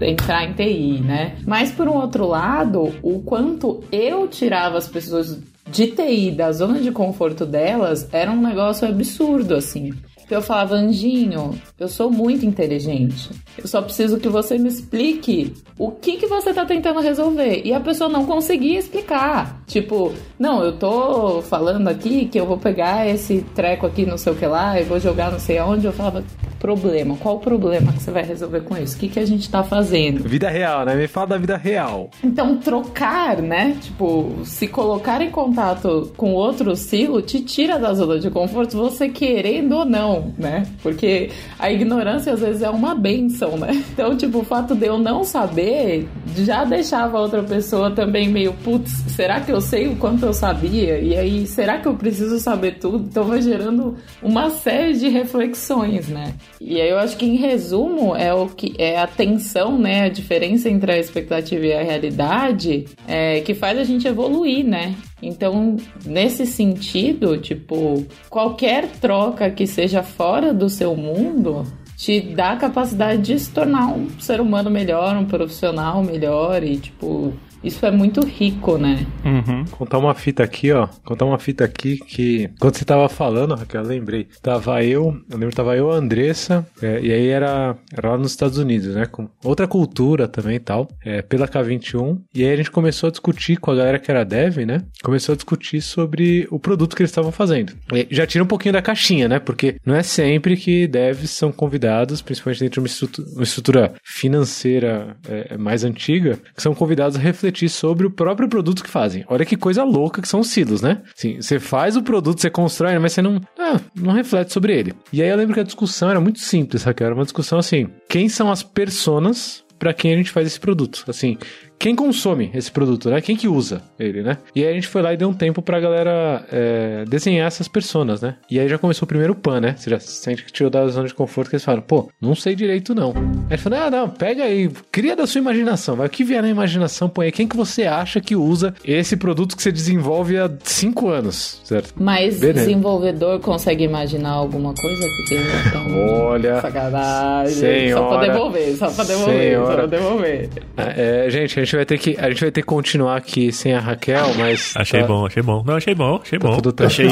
entrar em TI, né? Mas por um outro lado, o quanto eu tirava as pessoas de TI da zona de conforto delas era um negócio absurdo, assim. Eu falava, Anjinho, eu sou muito inteligente. Eu só preciso que você me explique o que, que você tá tentando resolver. E a pessoa não conseguia explicar. Tipo, não, eu tô falando aqui que eu vou pegar esse treco aqui, não sei o que lá, e vou jogar não sei aonde. Eu falava, problema, qual o problema que você vai resolver com isso? O que, que a gente tá fazendo? Vida real, né? Me fala da vida real. Então, trocar, né? Tipo, se colocar em contato com outro silo te tira da zona de conforto, você querendo ou não, né? Porque a ignorância às vezes é uma benção, né? Então, tipo, o fato de eu não saber já deixava outra pessoa também meio, putz, será que eu sei o quanto eu sabia? E aí, será que eu preciso saber tudo? Então, vai gerando uma série de reflexões, né? E aí, eu acho que em resumo é o que é a tensão, né? A diferença entre a expectativa e a realidade é, que faz a gente evoluir, né? Então, nesse sentido, tipo, qualquer troca que seja fora do seu mundo te dá a capacidade de se tornar um ser humano melhor, um profissional melhor e, tipo, isso é muito rico, né? Uhum. Contar uma fita aqui, ó. Contar uma fita aqui que. Quando você tava falando, Raquel, eu lembrei. Tava eu, eu lembro, tava eu, a Andressa, é, e aí era, era lá nos Estados Unidos, né? Com outra cultura também e tal, é, pela K21. E aí a gente começou a discutir com a galera que era dev, né? Começou a discutir sobre o produto que eles estavam fazendo. E já tira um pouquinho da caixinha, né? Porque não é sempre que devs são convidados, principalmente dentro de uma estrutura, uma estrutura financeira é, mais antiga, que são convidados a refletir sobre o próprio produto que fazem. Olha que coisa louca que são os silos, né? Sim, você faz o produto, você constrói, mas você não, ah, não reflete sobre ele. E aí eu lembro que a discussão era muito simples, Raquel. Era uma discussão assim: quem são as personas para quem a gente faz esse produto? Assim, quem consome esse produto, né? Quem que usa ele, né? E aí a gente foi lá e deu um tempo pra galera é, desenhar essas personas, né? E aí já começou o primeiro pan, né? Você já sente que tirou da zona de conforto que eles falaram, pô, não sei direito não. Aí ele falou, ah, não, pega aí, cria da sua imaginação, vai o que vier na imaginação, põe aí quem que você acha que usa esse produto que você desenvolve há cinco anos, certo? Mas Beleza. desenvolvedor consegue imaginar alguma coisa? Porque então... Olha, Sacanagem. Só Senhora. pra devolver, só pra devolver, só Senhora. pra devolver. é, gente, a gente vai ter que a gente vai ter que continuar aqui sem a Raquel, mas Achei tá- bom, achei bom. Não, achei bom, achei tá bom. tudo. Achei,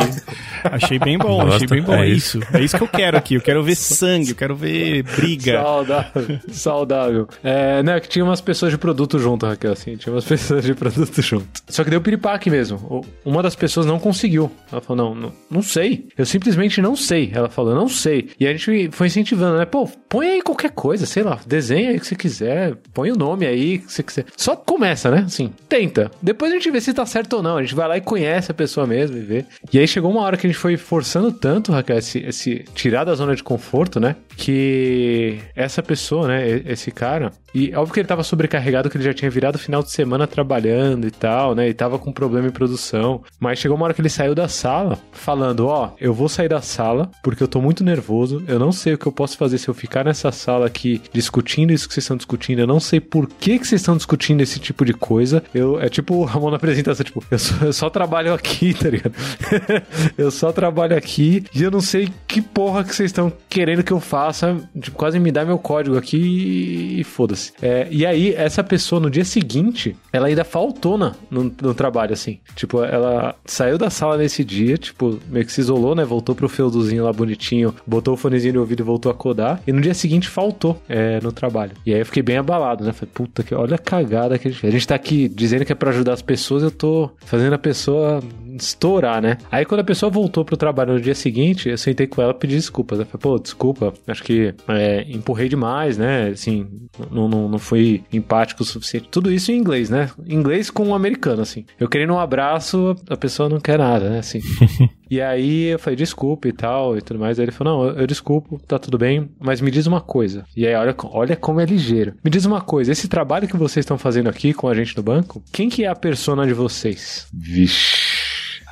achei bem bom, achei bem bom. é É isso. É isso que eu quero aqui. Eu quero ver sangue, eu quero ver briga. Saudável, saudável. É, né, que tinha umas pessoas de produto junto, Raquel, assim, tinha umas pessoas de produto junto. Só que deu piripaque mesmo. Uma das pessoas não conseguiu. Ela falou, não, não, não sei. Eu simplesmente não sei. Ela falou, não sei. E a gente foi incentivando, né? Pô, põe aí qualquer coisa, sei lá, desenha aí o que você quiser, põe o nome aí que você quiser. Só começa, né? Assim, tenta. Depois a gente vê se tá certo ou não. A gente vai lá e conhece a pessoa mesmo e vê. E aí chegou uma hora que a gente foi forçando tanto, Raquel, esse, esse tirar da zona de conforto, né? Que essa pessoa, né? Esse cara. E óbvio que ele tava sobrecarregado, que ele já tinha virado final de semana trabalhando e tal, né? E tava com problema em produção. Mas chegou uma hora que ele saiu da sala falando: Ó, eu vou sair da sala porque eu tô muito nervoso. Eu não sei o que eu posso fazer se eu ficar nessa sala aqui discutindo isso que vocês estão discutindo. Eu não sei por que, que vocês estão discutindo esse tipo de coisa. Eu, é tipo o Ramon na apresentação: tipo, eu só, eu só trabalho aqui, tá ligado? eu só trabalho aqui e eu não sei que porra que vocês estão querendo que eu faça. Tipo, quase me dá meu código aqui e, foda-se. É, e aí, essa pessoa, no dia seguinte, ela ainda faltou na, no, no trabalho, assim. Tipo, ela saiu da sala nesse dia, tipo, meio que se isolou, né? Voltou pro feudozinho lá bonitinho, botou o fonezinho no ouvido e voltou a codar. E no dia seguinte faltou é, no trabalho. E aí eu fiquei bem abalado, né? Falei, puta, que, olha a cagada que a gente. A gente tá aqui dizendo que é pra ajudar as pessoas, eu tô fazendo a pessoa estourar, né? Aí quando a pessoa voltou pro trabalho no dia seguinte, eu sentei com ela e pedi desculpas. Ela falei, pô, desculpa, acho que é, empurrei demais, né? Assim, não, não, não fui empático o suficiente. Tudo isso em inglês, né? Inglês com um americano, assim. Eu querendo um abraço, a pessoa não quer nada, né? Assim. E aí eu falei, desculpa e tal e tudo mais. Aí ele falou, não, eu, eu desculpo, tá tudo bem, mas me diz uma coisa. E aí, olha, olha como é ligeiro. Me diz uma coisa, esse trabalho que vocês estão fazendo aqui com a gente no banco, quem que é a persona de vocês? Vixe.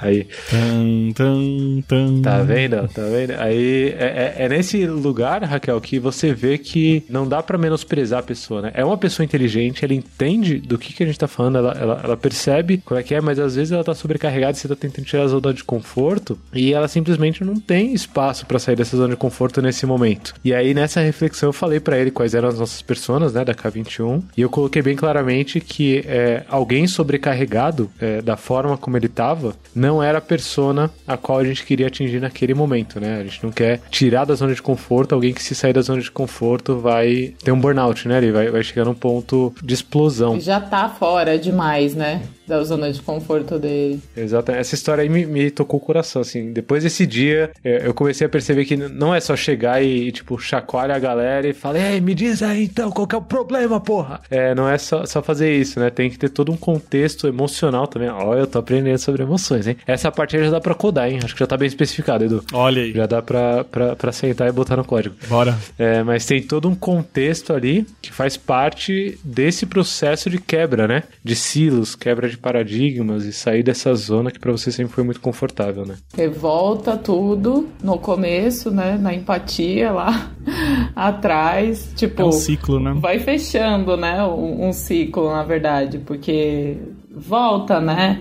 Aí. Tan, tan, tan. Tá vendo? Tá vendo? Aí é, é- é nesse lugar, Raquel, que você vê que não dá pra menosprezar a pessoa, né? É uma pessoa inteligente, ela entende do que, que a gente tá falando, ela, ela, ela percebe como é que é, mas às vezes ela tá sobrecarregada, você tá tentando tirar a zona de conforto e ela simplesmente não tem espaço pra sair dessa zona de conforto nesse momento. E aí nessa reflexão eu falei pra ele quais eram as nossas personas, né, da K21, e eu coloquei bem claramente que é, alguém sobrecarregado é, da forma como ele tava não era a persona a qual a gente queria atingir naquele momento, né? A gente não quer tirar da zona de conforto alguém que se sair da zona de conforto vai ter um burnout, né? Ele vai, vai chegar num ponto de explosão. Já tá fora demais, né? Da zona de conforto dele. Exato. Essa história aí me, me tocou o coração, assim. Depois desse dia, é, eu comecei a perceber que não é só chegar e, tipo, chacoalha a galera e falar, ei, me diz aí então, qual que é o problema, porra? É, não é só, só fazer isso, né? Tem que ter todo um contexto emocional também. Ó, eu tô aprendendo sobre emoções, hein? Essa parte aí já dá pra codar, hein? Acho que já tá bem especificado, Edu. Olha aí. Já dá pra, pra, pra sentar e botar no código. Bora. É, mas tem todo um contexto ali que faz parte desse processo de quebra, né? De silos, quebra de paradigmas e sair dessa zona que pra você sempre foi muito confortável, né? Revolta tudo no começo, né? Na empatia lá atrás. Tipo, É um ciclo, né? vai fechando, né? Um, um ciclo, na verdade, porque volta, né?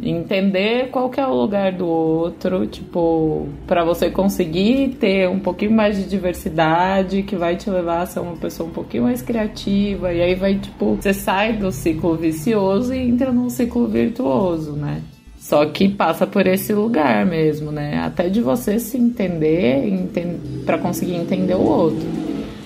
Entender qual que é o lugar do outro, tipo, para você conseguir ter um pouquinho mais de diversidade, que vai te levar a ser uma pessoa um pouquinho mais criativa, e aí vai, tipo, você sai do ciclo vicioso e entra num ciclo virtuoso, né? Só que passa por esse lugar mesmo, né? Até de você se entender enten para conseguir entender o outro.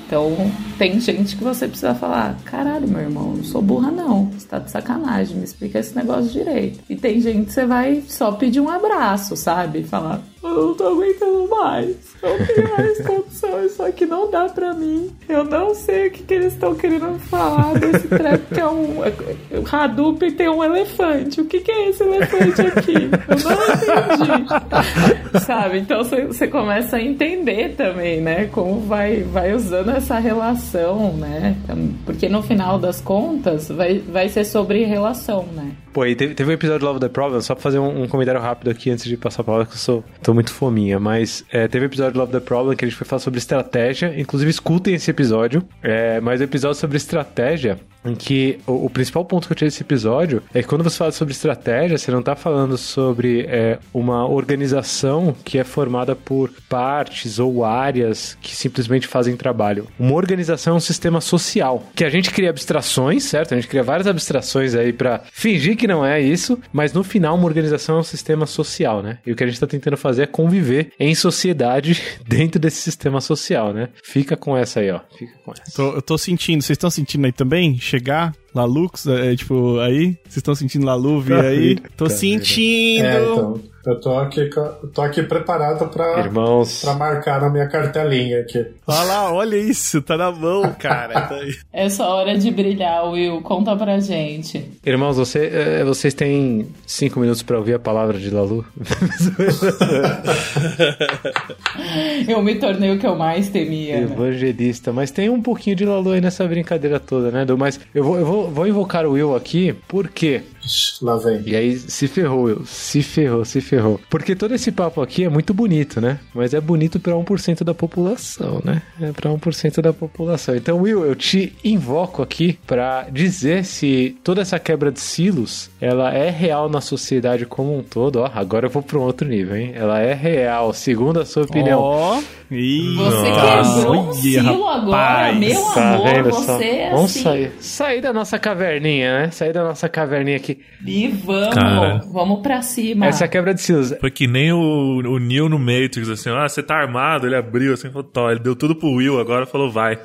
Então, tem gente que você precisa falar: caralho, meu irmão, não sou burra, não. Você tá de sacanagem, me explica esse negócio direito. E tem gente que você vai só pedir um abraço, sabe? Falar: eu não tô aguentando mais. Não tenho mais condição, isso aqui não dá pra mim. Eu não sei o que, que eles estão querendo falar desse treco que é um. O Hadouken tem um elefante. O que, que é esse elefante aqui? Eu não entendi. Sabe? Então você começa a entender também, né? Como vai, vai usando essa relação, né? Porque no final das contas vai, vai ser sobre relação, né? Pô, e teve, teve um episódio do Love the Problem, só pra fazer um, um comentário rápido aqui antes de passar a palavra, que eu sou, tô muito fominha, mas é, teve um episódio do Love the Problem que a gente foi falar sobre estratégia, inclusive escutem esse episódio, é, mas o episódio sobre estratégia, em que o, o principal ponto que eu tirei desse episódio é que quando você fala sobre estratégia, você não tá falando sobre é, uma organização que é formada por partes ou áreas que simplesmente fazem trabalho. Uma organização é um sistema social, que a gente cria abstrações, certo? A gente cria várias abstrações aí pra fingir que não é isso, mas no final uma organização é um sistema social, né? E o que a gente tá tentando fazer é conviver em sociedade dentro desse sistema social, né? Fica com essa aí, ó. Fica com essa. Tô- eu tô sentindo, vocês estão sentindo aí também? Chegar? Lalux, é, tipo, aí? Vocês estão sentindo Laluve aí? Tô tá sentindo! É, então, eu tô aqui, tô aqui preparado pra, Irmãos, pra marcar na minha cartelinha aqui. Olha lá, olha isso, tá na mão, cara. Tá aí. Essa hora de brilhar, Will, conta pra gente. irmãos, você, eh, vocês têm cinco minutos pra ouvir a palavra de Lalu? Eu me tornei o que eu mais temia. né? Evangelista, mas tem um pouquinho de Lalu aí nessa brincadeira toda, né, Edu? Mas eu vou, eu vou, vou invocar o Will aqui, por quê? Ixi, Lá vem. E aí se ferrou, Will. Se ferrou, se ferrou. Porque todo esse papo aqui é muito bonito, né? Mas é bonito pra 1% da população, né? É pra 1% da população. Então, Will, eu te invoco aqui pra dizer se toda essa quebra de silos, ela é real na sociedade como um todo. Ó, agora eu vou pra um outro nível, hein? Ela é real, segundo a sua opinião. Ó, Ih, Você Nossa. quebrou um silo agora, meu Tá amor, vendo só? você é Vamos assim. sair. Sair da nossa caverninha, né? Sair da nossa caverninha aqui. E vamos, Cara. vamos pra cima. Essa é a quebra de silos. Foi que nem o, o Neo no Matrix, assim, ah, você tá armado, ele abriu, assim, falou, tó, ele deu tudo pro Will, agora falou, vai.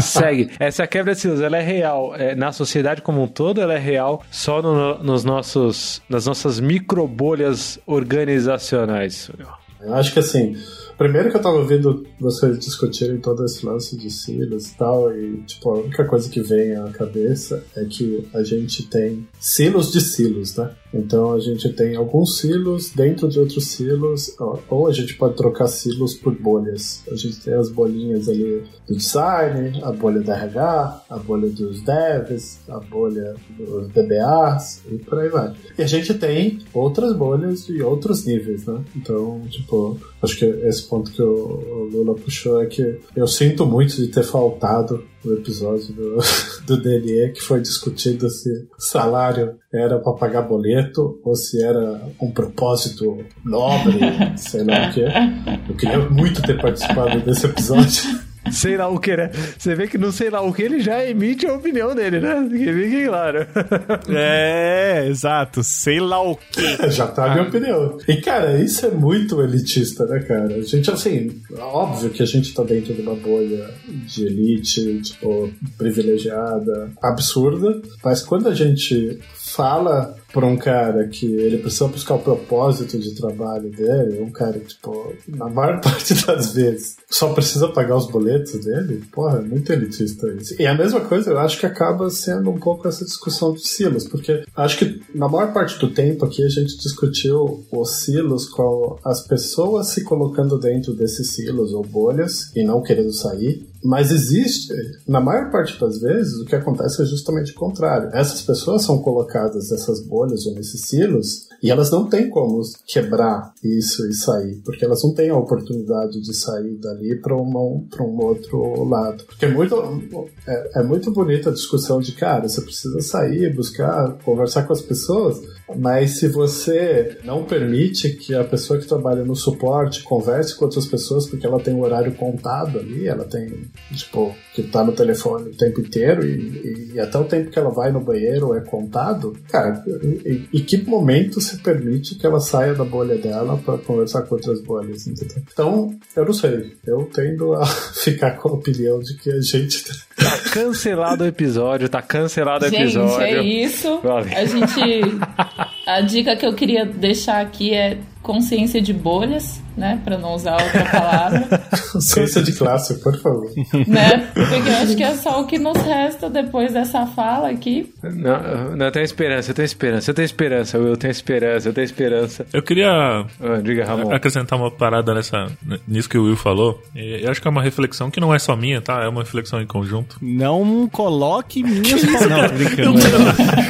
Segue. Essa quebra de silos, ela é real. É, na sociedade como um todo, ela é real só no- nos nossos, nas nossas microbolhas organizacionais. Eu acho que assim, primeiro que eu tava ouvindo vocês discutirem todo esse lance de silos e tal, e tipo, a única coisa que vem à cabeça é que a gente tem silos de silos, né? Então a gente tem alguns silos dentro de outros silos, ou a gente pode trocar silos por bolhas. A gente tem as bolinhas ali do design, a bolha da RH, a bolha dos devs, a bolha dos DBAs e por aí vai. E a gente tem outras bolhas de outros níveis, né? Então, tipo, acho que esse ponto que o Lula puxou é que eu sinto muito de ter faltado o episódio do, do DNE que foi discutido se salário era para pagar boleto ou se era um propósito nobre, sei lá o que. Eu queria muito ter participado desse episódio. Sei lá o que, né? Você vê que no sei lá o que ele já emite a opinião dele, né? Que fique claro. É, exato. Sei lá o quê. Já tá a minha opinião. E, cara, isso é muito elitista, né, cara? A gente, assim, óbvio que a gente tá dentro de uma bolha de elite, tipo, privilegiada, absurda, mas quando a gente fala pra um cara que ele precisa buscar o propósito de trabalho dele, um cara que, tipo, na maior parte das vezes só precisa pagar os boletos dele, porra, é muito elitista isso. E a mesma coisa, eu acho que acaba sendo um pouco essa discussão dos silos, porque acho que na maior parte do tempo aqui a gente discutiu os silos com as pessoas se colocando dentro desses silos ou bolhas e não querendo sair. Mas existe, na maior parte das vezes, o que acontece é justamente o contrário. Essas pessoas são colocadas nessas bolhas ou nesses silos e elas não têm como quebrar isso e sair, porque elas não têm a oportunidade de sair dali para um outro lado. Porque é muito, é, é muito bonita a discussão de, cara, você precisa sair, buscar, conversar com as pessoas, mas se você não permite que a pessoa que trabalha no suporte converse com outras pessoas porque ela tem o horário contado ali, ela tem, tipo, que tá no telefone o tempo inteiro e, e, e até o tempo que ela vai no banheiro é contado, cara, em, em que momento se permite que ela saia da bolha dela para conversar com outras bolhas, entendeu? Então, eu não sei, eu tendo a ficar com a opinião de que a gente Tá cancelado o episódio, tá cancelado o Gente, episódio. é isso. Vale. A gente. A dica que eu queria deixar aqui é consciência de bolhas, né? Pra não usar outra palavra. Consciência de classe, por favor. né? Porque eu acho que é só o que nos resta depois dessa fala aqui. Não, não, eu tenho esperança, eu tenho esperança, eu tenho esperança, eu tenho esperança, eu tenho esperança. Eu queria Ah, diga, Ramon. acrescentar uma parada nessa, nisso que o Will falou. E Eu acho que é uma reflexão que não é só minha, tá? É uma reflexão em conjunto. Não coloque minhas palavras. Não, tô brincando.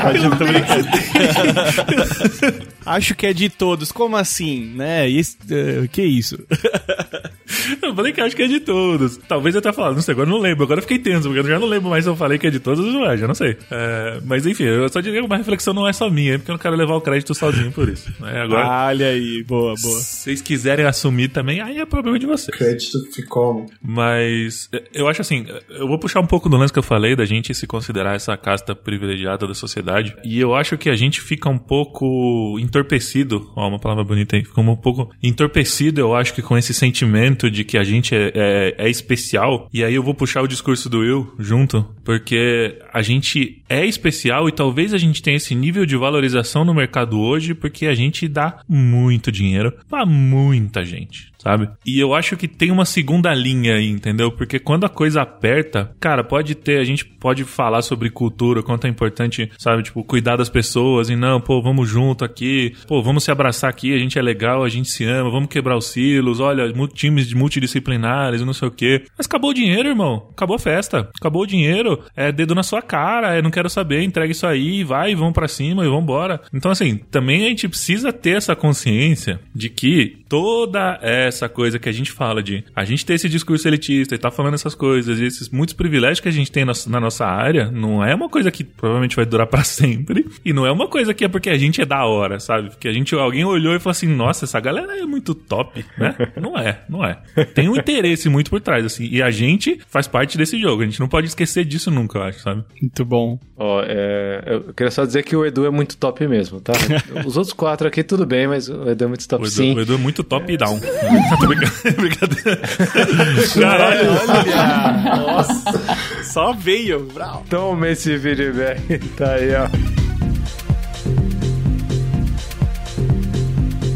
Pode- tô brincando. Acho que é de todos. Como assim, né? E esse- eh, que isso? Eu falei que acho que é de todos. Talvez eu tenha falado, não sei, agora eu não lembro. Agora eu fiquei tenso, porque eu já não lembro mais se eu falei que é de todos ou não é, já não sei. É, mas enfim, eu só diria que uma reflexão não é só minha, porque eu não quero levar o crédito sozinho por isso. né? Agora, Olha aí, boa, boa. se vocês quiserem assumir também, aí é problema de vocês. Crédito ficou. Mas eh, eu acho assim, eu vou puxar um pouco do lance que eu falei da gente se considerar essa casta privilegiada da sociedade. E eu acho que a gente fica um pouco entorpecido, ó, uma palavra bonita aí, fica um pouco entorpecido, eu acho que com esse sentimento de que a gente é, é, é especial. E aí eu vou puxar o discurso do Will junto, porque a gente é especial e talvez a gente tenha esse nível de valorização no mercado hoje porque a gente dá muito dinheiro pra muita gente sabe? E eu acho que tem uma segunda linha aí, entendeu? Porque quando a coisa aperta, cara, pode ter, a gente pode falar sobre cultura, quanto é importante, sabe, tipo, cuidar das pessoas e não, pô, vamos junto aqui, pô, vamos se abraçar aqui, a gente é legal, a gente se ama, vamos quebrar os silos, olha, times multidisciplinares não sei o quê. Mas acabou o dinheiro, irmão. Acabou a festa. Acabou o dinheiro. É dedo na sua cara, é não quero saber, entrega isso aí, vai, vamos pra cima e vambora. Então, assim, também a gente precisa ter essa consciência de que toda essa coisa que a gente fala de a gente ter esse discurso elitista e tá falando essas coisas, e esses muitos privilégios que a gente tem na, na nossa área, não é uma coisa que provavelmente vai durar para sempre, e não é uma coisa que é porque a gente é da hora, sabe? Porque a gente, alguém olhou e falou assim, nossa, essa galera é muito top, né? Não é, não é. Tem um interesse muito por trás, assim, e a gente faz parte desse jogo, a gente não pode esquecer disso nunca, eu acho, sabe? Muito bom. Ó, é, eu queria só dizer que o Edu é muito top mesmo, tá? Os outros quatro aqui tudo bem, mas o Edu é muito top O Edu, sim. o Edu é muito top e down. Tô brincando- Brincadeira. Caralho, olha! Nossa! Só veio, brau. Toma esse feedback. Tá aí, ó.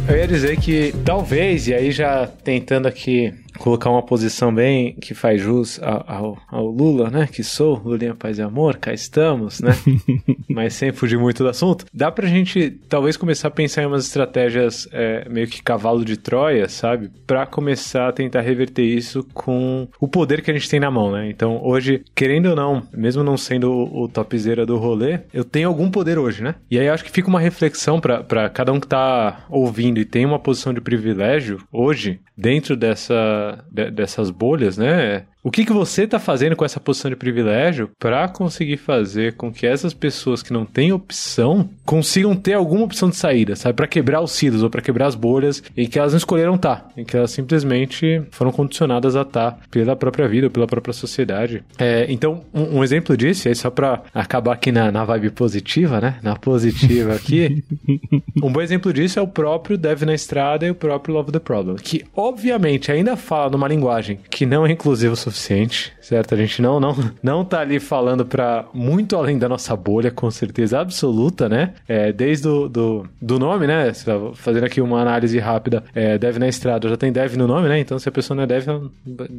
Eu ia dizer que talvez, e aí já tentando aqui colocar uma posição bem que faz jus ao, ao- ao Lula, né? Que sou, Lulinha Paz e Amor, cá estamos, né? Mas sem fugir muito do assunto. Dá pra gente talvez começar a pensar em umas estratégias é, meio que cavalo de Troia, sabe? Pra começar a tentar reverter isso com o poder que a gente tem na mão, né? Então hoje, querendo ou não, mesmo não sendo o, o topzera do rolê, eu tenho algum poder hoje, né? E aí eu acho que fica uma reflexão pra cada um que tá ouvindo e tem uma posição de privilégio hoje, dentro dessa, de- dessas bolhas, né? O que, que você tá fazendo com essa posição de privilégio pra conseguir fazer com que essas pessoas que não têm opção consigam ter alguma opção de saída, sabe? Pra quebrar os cílios ou pra quebrar as bolhas em que elas não escolheram estar, em que elas simplesmente foram condicionadas a estar pela própria vida, ou pela própria sociedade. É, então, um, um exemplo disso, aí só pra acabar aqui na, na vibe positiva, né? Na positiva aqui, um bom exemplo disso é o próprio Dev na Estrada e o próprio Love the Problem, que obviamente ainda fala numa linguagem que não é inclusiva o suficiente, certo? A gente não não não tá ali falando para muito além da nossa bolha, com certeza absoluta, né? É, desde o do, do nome, né? Lá, Fazendo aqui uma análise rápida, é, Dev na Estrada já tem Dev no nome, né? Então se a pessoa não é Dev, ela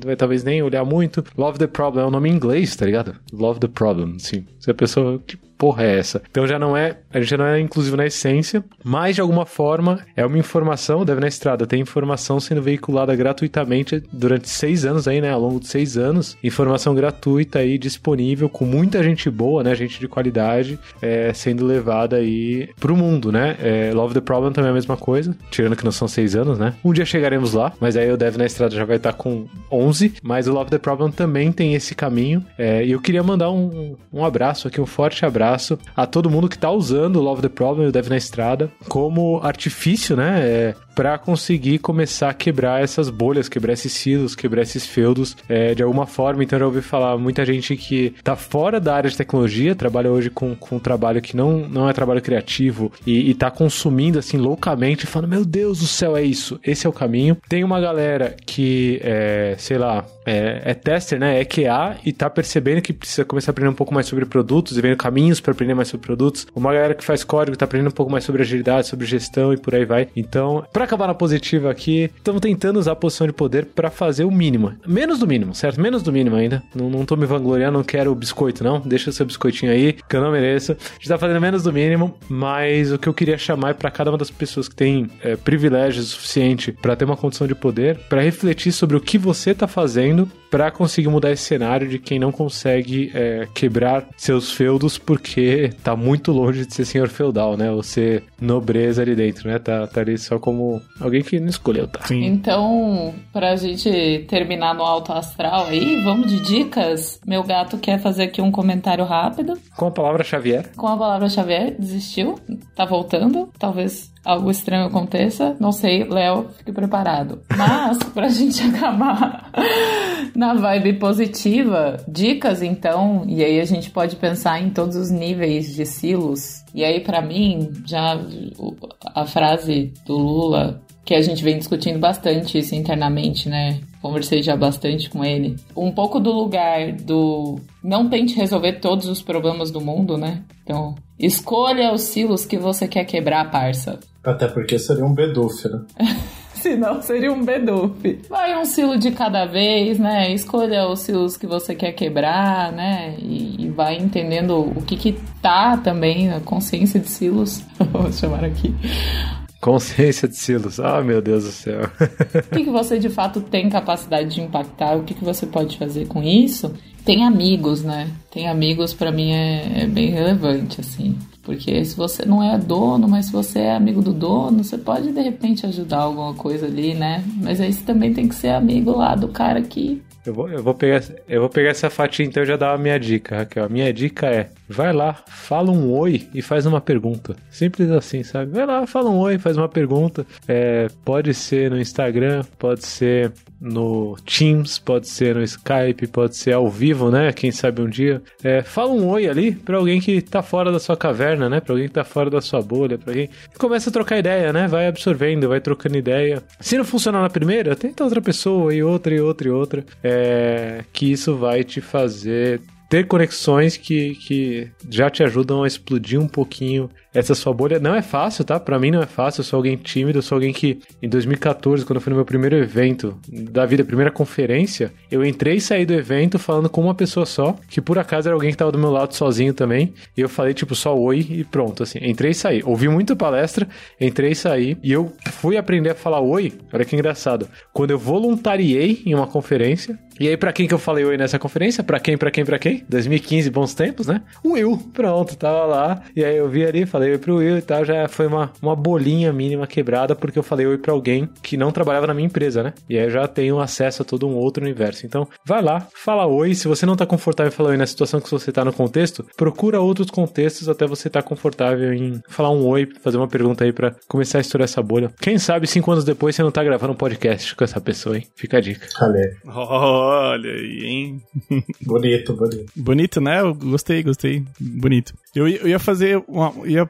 vai talvez nem olhar muito. Love the Problem é um nome em inglês, tá ligado? Love the Problem, sim. Se a pessoa que porra é essa? Então já não é, a gente já não é inclusivo na essência, mas de alguma forma é uma informação, deve na estrada, tem informação sendo veiculada gratuitamente durante seis anos aí, né, ao longo de seis anos, informação gratuita aí disponível com muita gente boa, né, gente de qualidade, é, sendo levada aí pro mundo, né? É, Love the Problem também é a mesma coisa, tirando que não são seis anos, né? Um dia chegaremos lá, mas aí o Dev na estrada já vai estar com 11, mas o Love the Problem também tem esse caminho, é, e eu queria mandar um, um abraço aqui, um forte abraço a todo mundo que tá usando o Love the Problem e o Dev na Estrada como artifício, né? É, para conseguir começar a quebrar essas bolhas, quebrar esses silos, quebrar esses feudos é, de alguma forma. Então eu ouvi falar muita gente que tá fora da área de tecnologia, trabalha hoje com, com um trabalho que não, não é trabalho criativo e, e tá consumindo assim loucamente, falando: Meu Deus do céu, é isso, esse é o caminho. Tem uma galera que, é, sei lá, é, é tester, né? É QA e tá percebendo que precisa começar a aprender um pouco mais sobre produtos e vendo caminhos para aprender mais sobre produtos. Uma galera que faz código tá aprendendo um pouco mais sobre agilidade, sobre gestão e por aí vai. Então, para acabar na positiva aqui, estamos tentando usar a posição de poder para fazer o mínimo. Menos do mínimo, certo? Menos do mínimo ainda. Não, não tô me vangloriando, não quero o biscoito, não. Deixa o seu biscoitinho aí, que eu não mereço. A gente tá fazendo menos do mínimo, mas o que eu queria chamar é para cada uma das pessoas que tem é, privilégios suficiente para ter uma condição de poder, para refletir sobre o que você tá fazendo para conseguir mudar esse cenário de quem não consegue é, quebrar seus feudos porque tá muito longe de ser senhor feudal, né? Ou ser nobreza ali dentro, né? Tá, tá ali só como alguém que não escolheu, tá? Sim. Então, pra gente terminar no alto astral aí, vamos de dicas. Meu gato quer fazer aqui um comentário rápido. Com a palavra Xavier. Com a palavra Xavier, desistiu, tá voltando. Talvez algo estranho aconteça. Não sei, Léo, fique preparado. Mas, pra gente acabar na vibe positiva, dicas então, e aí a gente pode pensar em todos os níveis de silos. E aí, pra mim, já a frase do Lula, que a gente vem discutindo bastante isso internamente, né? Conversei já bastante com ele. Um pouco do lugar do não tente resolver todos os problemas do mundo, né? Então, escolha os silos que você quer quebrar, parça. Até porque seria um beduf, né? Senão seria um beduf. Vai um silo de cada vez, né? Escolha os silos que você quer quebrar, né? E, e vai entendendo o que que tá também, a consciência de silos. Vou chamar aqui. Consciência de silos. Ah, meu Deus do céu. O que, que você de fato tem capacidade de impactar? O que, que você pode fazer com isso? Tem amigos, né? Tem amigos, pra mim, é, é bem relevante, assim. Porque se você não é dono, mas se você é amigo do dono, você pode de repente ajudar alguma coisa ali, né? Mas aí você também tem que ser amigo lá do cara que eu vou, eu, vou pegar, eu vou pegar essa fatia então e já dar a minha dica, Raquel. A minha dica é: vai lá, fala um oi e faz uma pergunta. Simples assim, sabe? Vai lá, fala um oi, faz uma pergunta. É, pode ser no Instagram, pode ser no Teams, pode ser no Skype, pode ser ao vivo, né? Quem sabe um dia. É, fala um oi ali para alguém que tá fora da sua caverna, né? Para alguém que tá fora da sua bolha, para alguém. Começa a trocar ideia, né? Vai absorvendo, vai trocando ideia. Se não funcionar na primeira, tenta outra pessoa e outra e outra e outra. É, que isso vai te fazer ter conexões que, que já te ajudam a explodir um pouquinho essa sua bolha. Não é fácil, tá? Para mim não é fácil. Eu sou alguém tímido, eu sou alguém que em 2014, quando eu fui no meu primeiro evento da vida, primeira conferência, eu entrei e saí do evento falando com uma pessoa só, que por acaso era alguém que tava do meu lado sozinho também. E eu falei tipo só oi e pronto, assim. Entrei e saí. Ouvi muita palestra, entrei e saí. E eu fui aprender a falar oi. Olha que engraçado. Quando eu voluntariei em uma conferência, e aí, para quem que eu falei oi nessa conferência? Para quem, para quem, para quem? 2015, bons tempos, né? O Will, pronto, tava lá. E aí eu vi ali, falei oi pro Will e tal. Já foi uma, uma bolinha mínima quebrada, porque eu falei oi pra alguém que não trabalhava na minha empresa, né? E aí eu já tenho acesso a todo um outro universo. Então, vai lá, fala oi. Se você não tá confortável em falar oi na situação que você tá no contexto, procura outros contextos até você tá confortável em falar um oi, fazer uma pergunta aí para começar a estourar essa bolha. Quem sabe cinco anos depois você não tá gravando um podcast com essa pessoa, hein? Fica a dica. Oh. Olha aí, hein? bonito, bonito. Bonito, né? Eu gostei, gostei. Bonito. Eu, eu ia fazer uma. Ia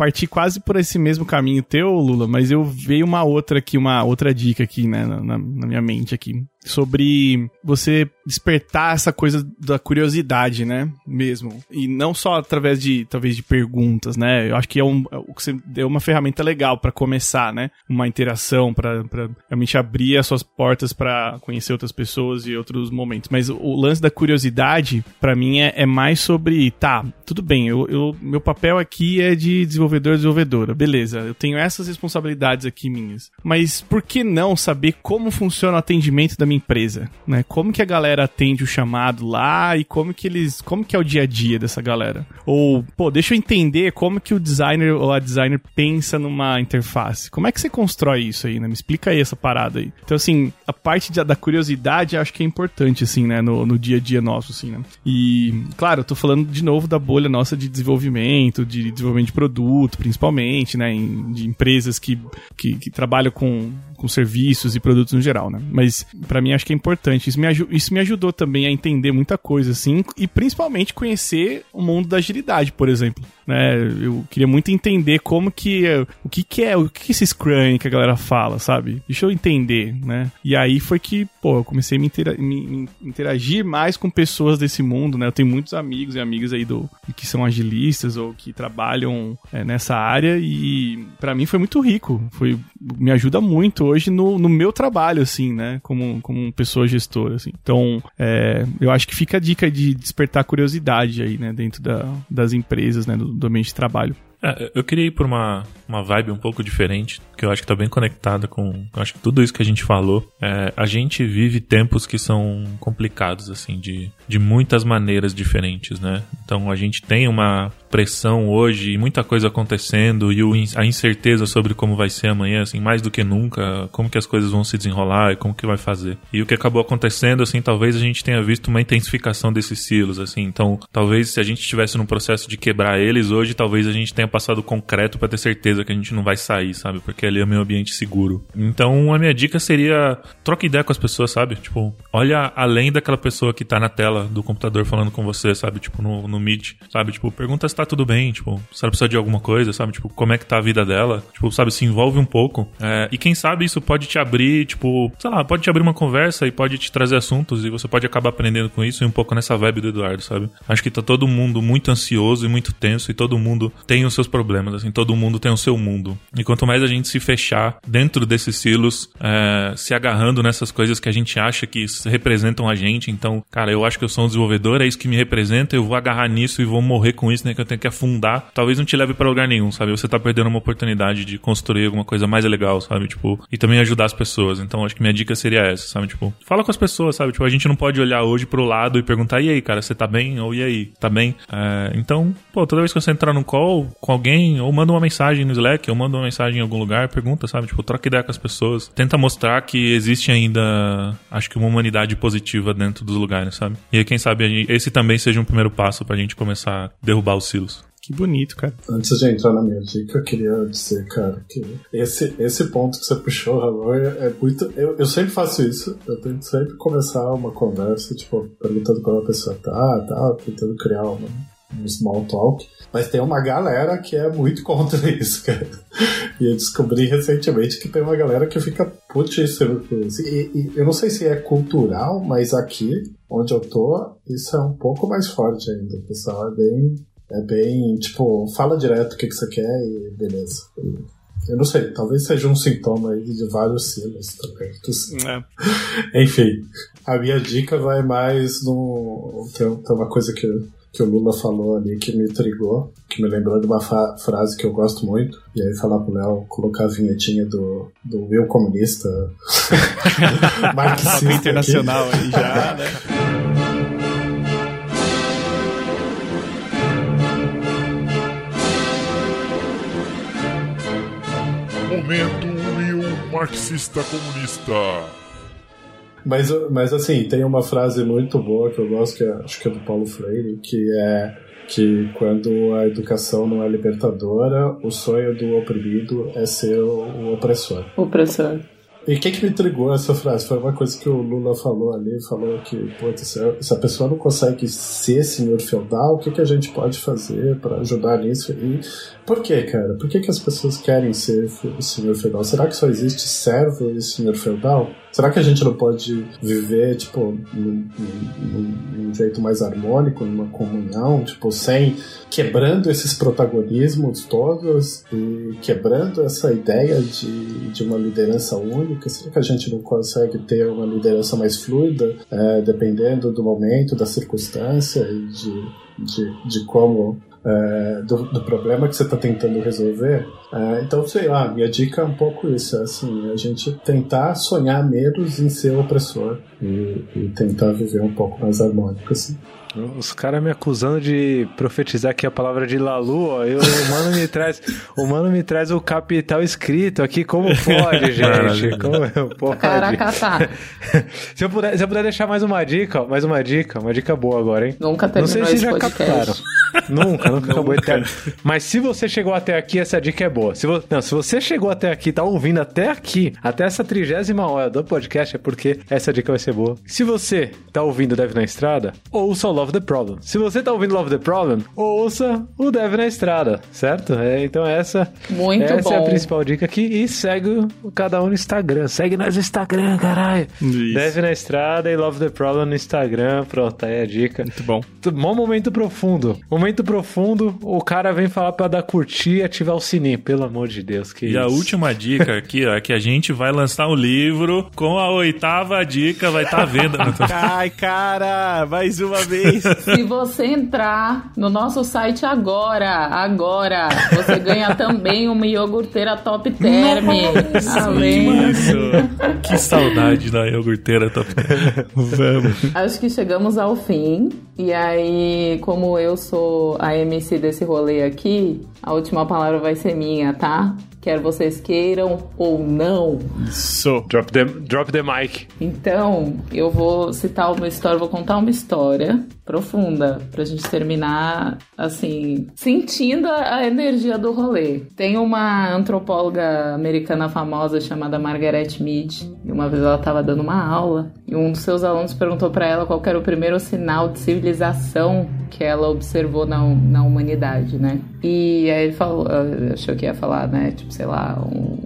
partir quase por esse mesmo caminho teu, Lula, mas eu veio uma outra aqui, uma outra dica aqui, né, na, na minha mente aqui. Sobre você despertar essa coisa da curiosidade, né? Mesmo. E não só através de, talvez, de perguntas, né? Eu acho que é, um, é uma ferramenta legal para começar, né? Uma interação, para realmente abrir as suas portas para conhecer outras pessoas e outros momentos. Mas o lance da curiosidade, para mim, é, é mais sobre, tá, tudo bem, eu, eu, meu papel aqui é de desenvolvedor desenvolvedora, beleza, eu tenho essas responsabilidades aqui minhas. Mas por que não saber como funciona o atendimento da minha empresa, né? Como que a galera atende o chamado lá e como que eles, como que é o dia a dia dessa galera? Ou, pô, deixa eu entender como que o designer ou a designer pensa numa interface. Como é que você constrói isso aí, né? Me explica aí essa parada aí. Então, assim, a parte da curiosidade acho que é importante, assim, né? No, no dia a dia nosso, assim, né? E, claro, eu tô falando de novo da bolha nossa de desenvolvimento, de desenvolvimento de produto, principalmente, né? Em, de empresas que, que, que, trabalham com, com serviços e produtos no geral, né? Mas para mim acho que é importante. Isso me, isso me ajudou também a entender muita coisa, assim, e principalmente conhecer o mundo da agilidade, por exemplo né? Eu queria muito entender como que o que que é, o que, que é esse Scrum que a galera fala, sabe? Deixa eu entender, né? E aí foi que, pô, eu comecei a me, intera me, me interagir mais com pessoas desse mundo, né? Eu tenho muitos amigos e amigas aí do que são agilistas ou que trabalham é, nessa área e para mim foi muito rico, foi me ajuda muito hoje no, no meu trabalho, assim, né? Como, como pessoa gestora, assim. Então, é, eu acho que fica a dica de despertar curiosidade aí, né? Dentro da, das empresas, né? Do, do ambiente de trabalho. É, eu queria ir por uma, uma vibe um pouco diferente, que eu acho que tá bem conectada com. Acho que tudo isso que a gente falou. É, a gente vive tempos que são complicados, assim, de, de muitas maneiras diferentes, né? Então a gente tem uma pressão hoje e muita coisa acontecendo e o, a incerteza sobre como vai ser amanhã, assim, mais do que nunca, como que as coisas vão se desenrolar e como que vai fazer. E o que acabou acontecendo, assim, talvez a gente tenha visto uma intensificação desses silos, assim. Então, talvez se a gente estivesse num processo de quebrar eles hoje, talvez a gente tenha passado concreto para ter certeza que a gente não vai sair, sabe? Porque ali é meu ambiente seguro. Então, a minha dica seria troca ideia com as pessoas, sabe? Tipo, olha além daquela pessoa que tá na tela do computador falando com você, sabe? Tipo, no, no Meet, sabe? Tipo, pergunta se tá tudo bem, tipo, se ela precisa de alguma coisa, sabe? Tipo, como é que tá a vida dela, tipo, sabe? Se envolve um pouco. É, e quem sabe isso pode te abrir, tipo, sei lá, pode te abrir uma conversa e pode te trazer assuntos e você pode acabar aprendendo com isso e um pouco nessa vibe do Eduardo, sabe? Acho que tá todo mundo muito ansioso e muito tenso e todo mundo tem os seus problemas, assim, todo mundo tem o seu mundo. E quanto mais a gente se fechar dentro desses silos, é, se agarrando nessas coisas que a gente acha que representam a gente, então, cara, eu acho que eu sou um desenvolvedor, é isso que me representa, eu vou agarrar nisso e vou morrer com isso, né? Que eu tenho que afundar, talvez não te leve pra lugar nenhum, sabe? Você tá perdendo uma oportunidade de construir alguma coisa mais legal, sabe? Tipo, e também ajudar as pessoas. Então, acho que minha dica seria essa, sabe? Tipo, fala com as pessoas, sabe? Tipo, a gente não pode olhar hoje pro lado e perguntar, e aí, cara, você tá bem? Ou e aí, tá bem? É, então, pô, toda vez que você entrar num call com alguém, ou manda uma mensagem no Slack, ou manda uma mensagem em algum lugar, pergunta, sabe? Tipo, troca ideia com as pessoas. Tenta mostrar que existe ainda, acho que uma humanidade positiva dentro dos lugares, sabe? E aí, quem sabe esse também seja um primeiro passo pra gente começar a derrubar os silos. Que bonito, cara. Antes de entrar na minha dica, eu queria dizer, cara, que esse, esse ponto que você puxou, Ramon, é, é muito. Eu, eu sempre faço isso. Eu tento sempre começar uma conversa, tipo, perguntando como a pessoa tá, tá, tentando criar uma, um small talk. Mas tem uma galera que é muito contra isso, cara. E eu descobri recentemente que tem uma galera que fica putíssima com isso. E, e, eu não sei se é cultural, mas aqui, onde eu tô, isso é um pouco mais forte ainda. O pessoal é bem. É bem, tipo, fala direto o que, que você quer e beleza. Eu não sei, talvez seja um sintoma aí de vários silos também. É. Enfim, a minha dica vai mais no. Tem, tem uma coisa que que o Lula falou ali que me intrigou, que me lembrou de uma frase que eu gosto muito. E aí falar pro Léo colocar a vinhetinha do, do Will Comunista marxista internacional aqui. aí já, né? Momento Will Marxista Comunista. Mas, mas assim, tem uma frase muito boa que eu gosto, que é, acho que é do Paulo Freire, que é que quando a educação não é libertadora, o sonho do oprimido é ser o opressor. Opressor. E o que, que me intrigou essa frase? Foi uma coisa que o Lula falou ali, falou que, putz, se a pessoa não consegue ser senhor feudal, o que, que a gente pode fazer para ajudar nisso? E por que, cara? Por que, que as pessoas querem ser senhor feudal? Será que só existe servo e senhor feudal? Será que a gente não pode viver, tipo, num, num, num, jeito mais harmônico, numa comunhão, tipo, sem quebrando esses protagonismos todos e quebrando essa ideia de, de uma liderança única? Será que a gente não consegue ter uma liderança mais fluida, é, dependendo do momento, da circunstância e de, de, de como é, do, do, problema que você está tentando resolver. É, então, sei lá, minha dica é um pouco isso, é assim, a gente tentar sonhar menos em ser opressor e, e tentar viver um pouco mais harmônico, assim. Os caras me acusando de profetizar aqui a palavra de Lalu, ó. Eu, o mano me traz, o mano me traz o capital escrito aqui, como pode, gente? Como pode? Caraca, tá. se, eu puder, se eu puder deixar mais uma dica, ó, mais uma dica, uma dica boa agora, hein? Nunca terminou Não sei se já captaram. nunca, nunca acabou eterno. Mas se você chegou até aqui, essa dica é boa. Se, vo... Não, se você chegou até aqui, tá ouvindo até aqui, até essa trigésima hora do podcast, é porque essa dica vai ser boa. Se você tá ouvindo Deve na Estrada, ouça o Love the Problem. Se você tá ouvindo Love the Problem, ouça o Deve na Estrada, certo? É, então essa, Muito essa bom. é a principal dica aqui. E segue o cada um no Instagram. Segue nós no Instagram, caralho. Isso. Deve na Estrada e Love the Problem no Instagram. Pronto, aí a dica. Muito bom. Bom momento profundo. Momento profundo, o cara vem falar pra dar curtir e ativar o sininho. Pelo amor de Deus, que E isso. a última dica aqui, ó, é que a gente vai lançar um livro com a oitava dica, vai estar tá à venda. Ai, cara, mais uma vez. Se você entrar no nosso site agora, agora, você ganha também uma iogurteira top term. Além. Isso. Que saudade da iogurteira top term. Vamos. Acho que chegamos ao fim. E aí, como eu sou a MC desse rolê aqui, a última palavra vai ser minha, tá? Quer vocês queiram ou não. Isso. Drop the, drop the mic. Então, eu vou citar uma história, vou contar uma história profunda pra gente terminar, assim, sentindo a energia do rolê. Tem uma antropóloga americana famosa chamada Margaret Mead, e uma vez ela estava dando uma aula, e um dos seus alunos perguntou para ela qual era o primeiro sinal de civilização que ela observou na, na humanidade, né? E aí ele falou, achou que ia falar, né, tipo, sei lá, um,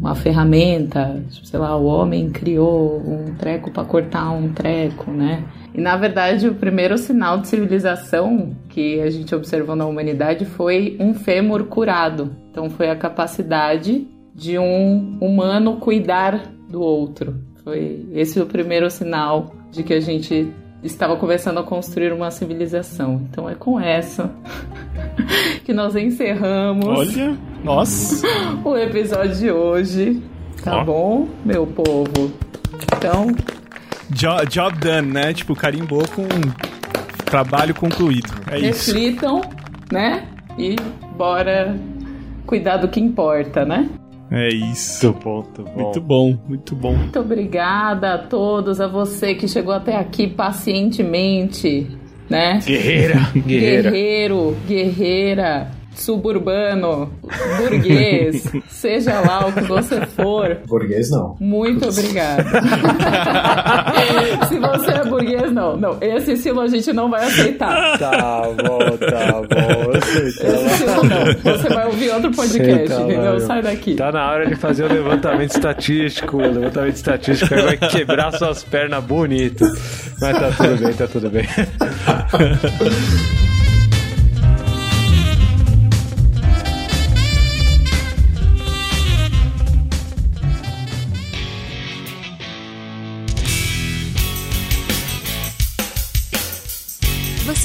uma ferramenta, sei lá, o homem criou um treco para cortar um treco, né? E na verdade, o primeiro sinal de civilização que a gente observou na humanidade foi um fêmur curado. Então, foi a capacidade de um humano cuidar do outro. Foi esse o primeiro sinal de que a gente estava começando a construir uma civilização. Então é com essa que nós encerramos Olha, nossa. o episódio de hoje. Tá Ó. bom, meu povo? Então, Jo- job done, né? Tipo, carimbou com trabalho concluído. É isso. reflitam, né? E bora cuidar do que importa, né? É isso. Muito bom, muito bom. Muito bom, muito bom. Muito obrigada a todos, a você que chegou até aqui pacientemente, né? Guerreira, guerreira. Guerreiro, guerreira, suburbano, burguês, seja lá o que você for. Burguês não. Muito obrigada. Se você é burguês, não. Não, esse estilo a gente não vai aceitar. Tá bom, tá bom. Tá Esse estilo não. Você vai ouvir outro podcast, Senta lá, entendeu? Sai daqui. Tá na hora de fazer o levantamento estatístico. O levantamento estatístico aí vai quebrar suas pernas bonito. Mas tá tudo bem, tá tudo bem.